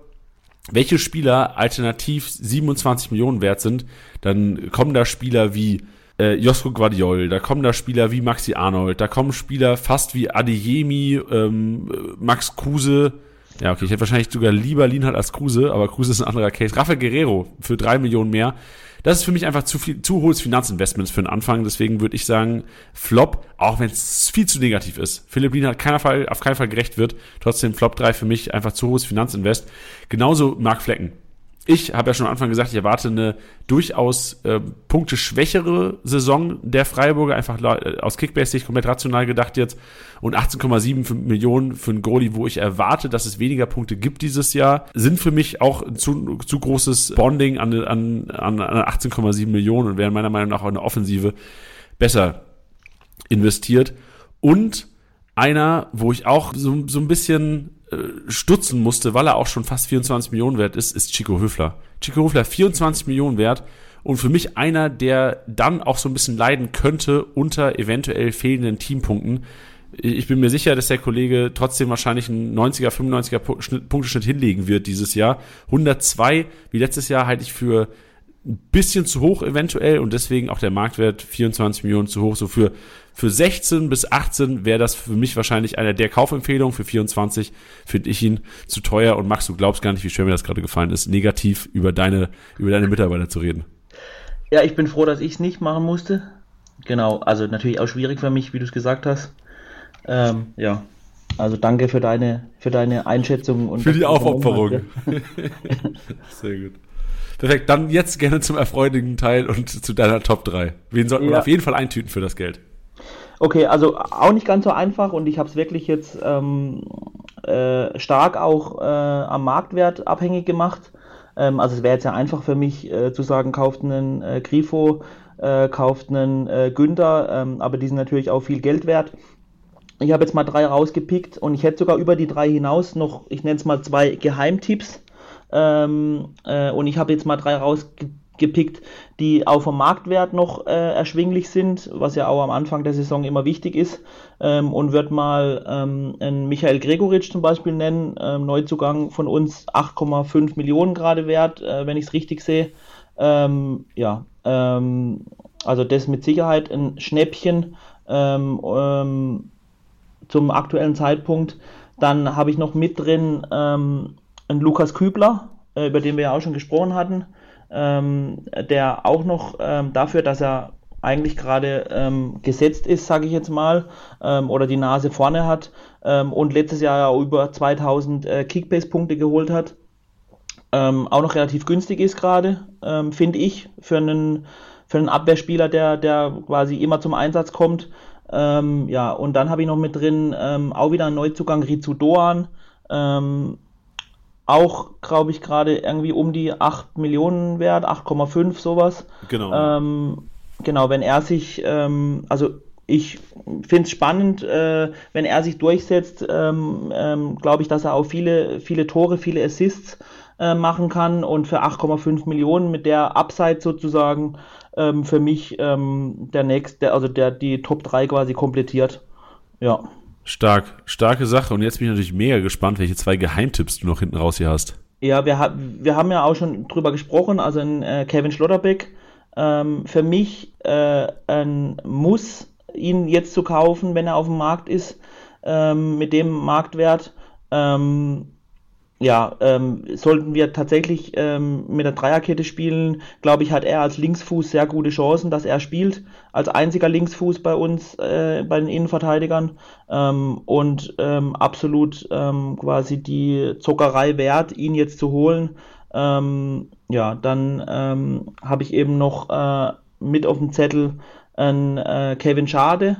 welche Spieler alternativ 27 Millionen wert sind, dann kommen da Spieler wie äh, Josko Guardiol, da kommen da Spieler wie Maxi Arnold, da kommen Spieler fast wie Adeyemi, ähm, Max Kruse, ja, okay, ich hätte wahrscheinlich sogar lieber Lienhardt als Kruse, aber Kruse ist ein anderer Case. Rafael Guerrero für drei Millionen mehr. Das ist für mich einfach zu viel, zu hohes Finanzinvestment für den Anfang. Deswegen würde ich sagen, Flop, auch wenn es viel zu negativ ist. Philipp Lienhardt keiner Fall, auf keinen Fall gerecht wird. Trotzdem Flop 3 für mich einfach zu hohes Finanzinvest. Genauso Mark Flecken ich habe ja schon am Anfang gesagt, ich erwarte eine durchaus äh, punkteschwächere Saison der Freiburger, einfach äh, aus Kickbase-Sicht komplett rational gedacht jetzt. Und 18,7 Millionen für einen Goalie, wo ich erwarte, dass es weniger Punkte gibt dieses Jahr, sind für mich auch ein zu, zu großes Bonding an, an, an 18,7 Millionen und wären meiner Meinung nach auch eine Offensive besser investiert. Und einer, wo ich auch so, so ein bisschen stutzen musste, weil er auch schon fast 24 Millionen wert ist, ist Chico Höfler. Chico Höfler 24 Millionen wert und für mich einer, der dann auch so ein bisschen leiden könnte unter eventuell fehlenden Teampunkten. Ich bin mir sicher, dass der Kollege trotzdem wahrscheinlich einen 90er, 95er Punkteschnitt hinlegen wird dieses Jahr. 102 wie letztes Jahr halte ich für ein bisschen zu hoch eventuell und deswegen auch der Marktwert 24 Millionen zu hoch. So für, für 16 bis 18 wäre das für mich wahrscheinlich einer der Kaufempfehlungen. Für 24 finde ich ihn zu teuer und Max, du glaubst gar nicht, wie schwer mir das gerade gefallen ist, negativ über deine, über deine Mitarbeiter zu reden. Ja, ich bin froh, dass ich es nicht machen musste. Genau, also natürlich auch schwierig für mich, wie du es gesagt hast. Ähm, ja, also danke für deine, für deine Einschätzung und für die Aufopferung. (laughs) Sehr gut. Perfekt, dann jetzt gerne zum erfreulichen Teil und zu deiner Top 3. Wen sollten ja. wir auf jeden Fall eintüten für das Geld? Okay, also auch nicht ganz so einfach und ich habe es wirklich jetzt ähm, äh, stark auch äh, am Marktwert abhängig gemacht. Ähm, also es wäre jetzt ja einfach für mich äh, zu sagen, kauft einen äh, Grifo, äh, kauft einen äh, Günther, ähm, aber die sind natürlich auch viel Geld wert. Ich habe jetzt mal drei rausgepickt und ich hätte sogar über die drei hinaus noch, ich nenne es mal zwei Geheimtipps. Ähm, äh, und ich habe jetzt mal drei rausgepickt gepickt, die auch vom Marktwert noch äh, erschwinglich sind, was ja auch am Anfang der Saison immer wichtig ist. Ähm, und wird mal ähm, einen Michael Gregoritsch zum Beispiel nennen, ähm, Neuzugang von uns 8,5 Millionen gerade wert, äh, wenn ich es richtig sehe. Ähm, ja, ähm, also das mit Sicherheit ein Schnäppchen ähm, zum aktuellen Zeitpunkt. Dann habe ich noch mit drin einen Lukas Kübler, äh, über den wir ja auch schon gesprochen hatten ähm, der auch noch ähm, dafür, dass er eigentlich gerade ähm, gesetzt ist, sage ich jetzt mal, ähm, oder die Nase vorne hat ähm, und letztes Jahr ja über 2000 äh, Kickbase-Punkte geholt hat, ähm, auch noch relativ günstig ist gerade, finde ich, für einen, für einen Abwehrspieler, der, der quasi immer zum Einsatz kommt. ja, und dann habe ich noch mit drin auch wieder einen Neuzugang Rizu Doan, auch, glaube ich, gerade irgendwie um die 8 Millionen wert, 8,5 sowas. Genau. Ähm, genau, wenn er sich, ähm, also ich finde es spannend, äh, wenn er sich durchsetzt, ähm, ähm, glaube ich, dass er auch viele, viele Tore, viele Assists äh, machen kann und für 8,5 Millionen mit der Upside sozusagen ähm, für mich ähm, der nächste, also der die Top 3 quasi komplettiert. Ja. Stark, starke Sache. Und jetzt bin ich natürlich mega gespannt, welche zwei Geheimtipps du noch hinten raus hier hast. Ja, wir, wir haben ja auch schon drüber gesprochen, also in, äh, Kevin Schlotterbeck. Ähm, für mich äh, ein Muss, ihn jetzt zu kaufen, wenn er auf dem Markt ist, ähm, mit dem Marktwert. Ähm, ja, ähm, sollten wir tatsächlich ähm, mit der Dreierkette spielen, glaube ich, hat er als Linksfuß sehr gute Chancen, dass er spielt, als einziger Linksfuß bei uns, äh, bei den Innenverteidigern ähm, und ähm, absolut ähm, quasi die Zockerei wert, ihn jetzt zu holen. Ähm, ja, dann ähm, habe ich eben noch äh, mit auf dem Zettel einen äh, Kevin Schade,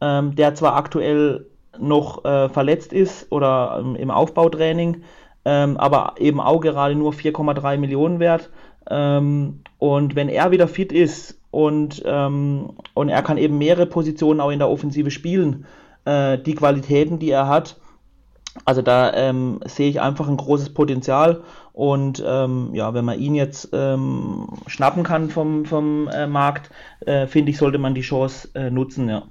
ähm, der zwar aktuell noch äh, verletzt ist oder ähm, im Aufbautraining, ähm, aber eben auch gerade nur 4,3 Millionen wert. Ähm, und wenn er wieder fit ist und, ähm, und er kann eben mehrere Positionen auch in der Offensive spielen, äh, die Qualitäten, die er hat, also da ähm, sehe ich einfach ein großes Potenzial und ähm, ja, wenn man ihn jetzt ähm, schnappen kann vom, vom äh, Markt, äh, finde ich, sollte man die Chance äh, nutzen, ja.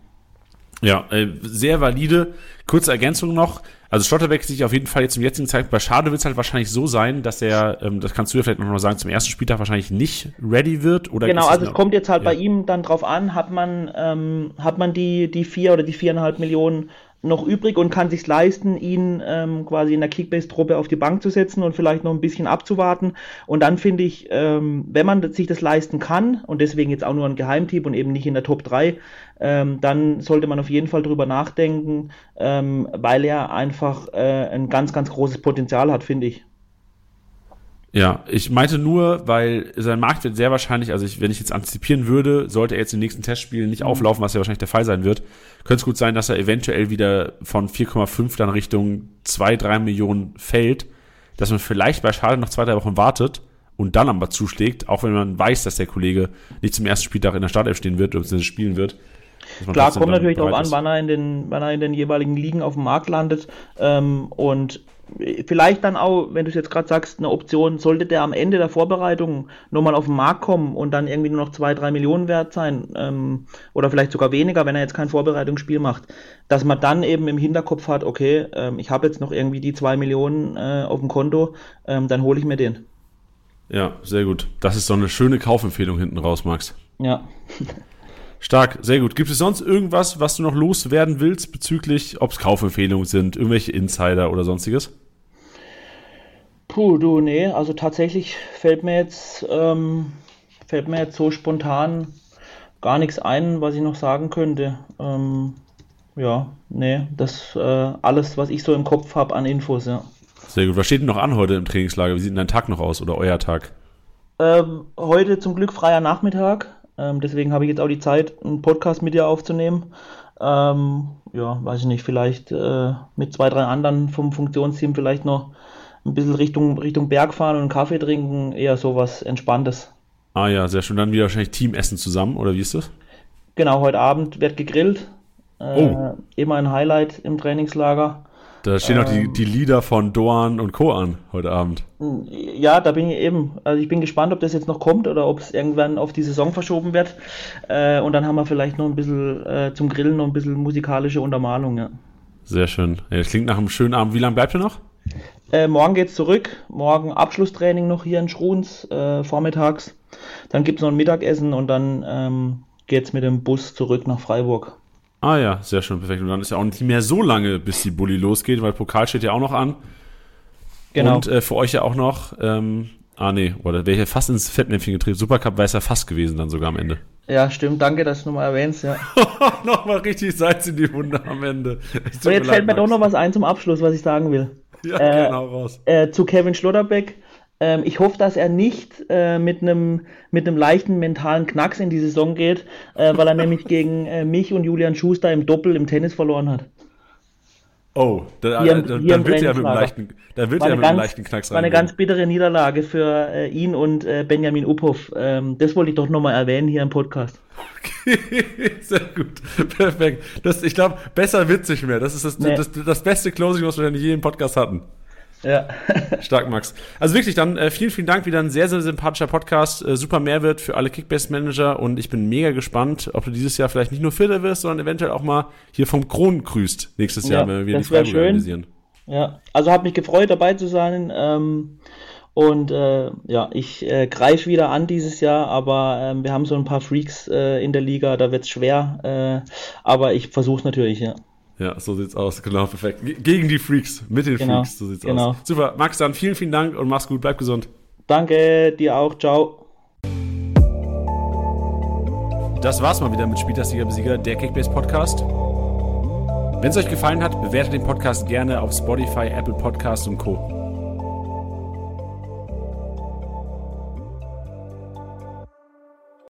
Ja, äh, sehr valide. Kurze Ergänzung noch. Also Schlotterbeck sich auf jeden Fall jetzt zum jetzigen Zeitpunkt bei Schade wird es halt wahrscheinlich so sein, dass er, ähm, das kannst du ja vielleicht noch mal sagen, zum ersten Spieltag wahrscheinlich nicht ready wird. Oder genau, also es kommt jetzt halt ja. bei ihm dann drauf an, hat man, ähm, hat man die, die vier oder die viereinhalb Millionen noch übrig und kann sich leisten, ihn ähm, quasi in der Kickbase-Truppe auf die Bank zu setzen und vielleicht noch ein bisschen abzuwarten. Und dann finde ich, ähm, wenn man sich das leisten kann und deswegen jetzt auch nur ein Geheimtipp und eben nicht in der Top 3, ähm, dann sollte man auf jeden Fall drüber nachdenken, ähm, weil er einfach äh, ein ganz, ganz großes Potenzial hat, finde ich. Ja, ich meinte nur, weil sein Markt wird sehr wahrscheinlich, also ich, wenn ich jetzt antizipieren würde, sollte er jetzt im nächsten Testspiel nicht mhm. auflaufen, was ja wahrscheinlich der Fall sein wird, könnte es gut sein, dass er eventuell wieder von 4,5 dann Richtung 2, 3 Millionen fällt, dass man vielleicht bei Schade noch zwei, drei Wochen wartet und dann aber zuschlägt, auch wenn man weiß, dass der Kollege nicht zum ersten Spieltag in der Startelf stehen wird, oder spielen wird. Klar, kommt natürlich darauf an, wann er, in den, wann er in den jeweiligen Ligen auf dem Markt landet. Ähm, und vielleicht dann auch, wenn du es jetzt gerade sagst, eine Option, sollte der am Ende der Vorbereitung nochmal auf den Markt kommen und dann irgendwie nur noch zwei, drei Millionen wert sein ähm, oder vielleicht sogar weniger, wenn er jetzt kein Vorbereitungsspiel macht, dass man dann eben im Hinterkopf hat, okay, ähm, ich habe jetzt noch irgendwie die zwei Millionen äh, auf dem Konto, ähm, dann hole ich mir den. Ja, sehr gut. Das ist so eine schöne Kaufempfehlung hinten raus, Max. Ja. Stark, sehr gut. Gibt es sonst irgendwas, was du noch loswerden willst bezüglich, ob es Kaufempfehlungen sind, irgendwelche Insider oder sonstiges? Puh, du, nee, also tatsächlich fällt mir jetzt, ähm, fällt mir jetzt so spontan gar nichts ein, was ich noch sagen könnte. Ähm, ja, nee, das äh, alles, was ich so im Kopf habe an Infos, ja. Sehr gut. Was steht denn noch an heute im Trainingslager? Wie sieht denn dein Tag noch aus oder euer Tag? Ähm, heute zum Glück freier Nachmittag. Ähm, deswegen habe ich jetzt auch die Zeit, einen Podcast mit dir aufzunehmen. Ähm, ja, weiß ich nicht, vielleicht äh, mit zwei, drei anderen vom Funktionsteam vielleicht noch ein bisschen Richtung, Richtung Berg fahren und einen Kaffee trinken, eher sowas Entspanntes. Ah ja, sehr schön. Dann wieder wahrscheinlich Teamessen zusammen, oder wie ist das? Genau, heute Abend wird gegrillt. Äh, oh. Immer ein Highlight im Trainingslager. Da stehen auch die, die Lieder von Doan und Co. an heute Abend. Ja, da bin ich eben. Also ich bin gespannt, ob das jetzt noch kommt oder ob es irgendwann auf die Saison verschoben wird. Äh, und dann haben wir vielleicht noch ein bisschen äh, zum Grillen noch ein bisschen musikalische Untermalung, ja. Sehr schön. Ja, das klingt nach einem schönen Abend. Wie lange bleibt ihr noch? Äh, morgen geht's zurück. Morgen Abschlusstraining noch hier in Schruns, äh, vormittags. Dann gibt's noch ein Mittagessen und dann ähm, geht's mit dem Bus zurück nach Freiburg. Ah ja, sehr schön, perfekt. Und dann ist ja auch nicht mehr so lange, bis die Bulli losgeht, weil Pokal steht ja auch noch an. Genau. Und äh, für euch ja auch noch, ähm, ah nee, oder wäre ich ja fast ins Fettnäpfchen getreten. Supercup wäre es ja fast gewesen dann sogar am Ende. Ja, stimmt. Danke, dass du nochmal erwähnst, ja. (laughs) Nochmal richtig Salz in die Wunde am Ende. So, jetzt fällt mir doch noch was ein zum Abschluss, was ich sagen will. Ja, äh, genau, raus. Äh, zu Kevin Schlotterbeck. Ähm, ich hoffe, dass er nicht äh, mit einem mit einem leichten mentalen Knacks in die Saison geht, äh, weil er nämlich gegen äh, mich und Julian Schuster im Doppel im Tennis verloren hat. Oh, da, hier da, hier im dann wird er mit einem leichten, dann wird er mit einem ganz, leichten Knacks war eine ganz bittere Niederlage für äh, ihn und äh, Benjamin Uphoff. Ähm, das wollte ich doch nochmal erwähnen hier im Podcast. (laughs) Sehr gut. Perfekt. Das, ich glaube, besser wird's nicht mehr. Das ist das, Nee. das, das beste Closing, was wir in jedem Podcast hatten. Ja. (laughs) Stark, Max. Also wirklich, dann äh, vielen, vielen Dank. Wieder ein sehr, sehr sympathischer Podcast. Äh, super Mehrwert für alle Kickbase-Manager und ich bin mega gespannt, ob du dieses Jahr vielleicht nicht nur Vierter wirst, sondern eventuell auch mal hier vom Kron grüßt nächstes Ja, Jahr, wenn wir wieder die Freiburg schön. organisieren. Ja, also hat mich gefreut, dabei zu sein. Ähm, und äh, ja, ich äh, greife wieder an dieses Jahr, aber ähm, wir haben so ein paar Freaks äh, in der Liga, da wird's schwer. Äh, aber ich versuche es natürlich, ja. Ja, so sieht's aus. Genau, perfekt. Ge- Gegen die Freaks, mit den Genau, Freaks, so sieht's genau. aus. Super, Max, dann vielen, vielen Dank und mach's gut, bleib gesund. Danke, dir auch, ciao. Das war's mal wieder mit Spieltagssieger Besieger, der Kickbase Podcast. Wenn es euch gefallen hat, bewertet den Podcast gerne auf Spotify, Apple Podcasts und Co.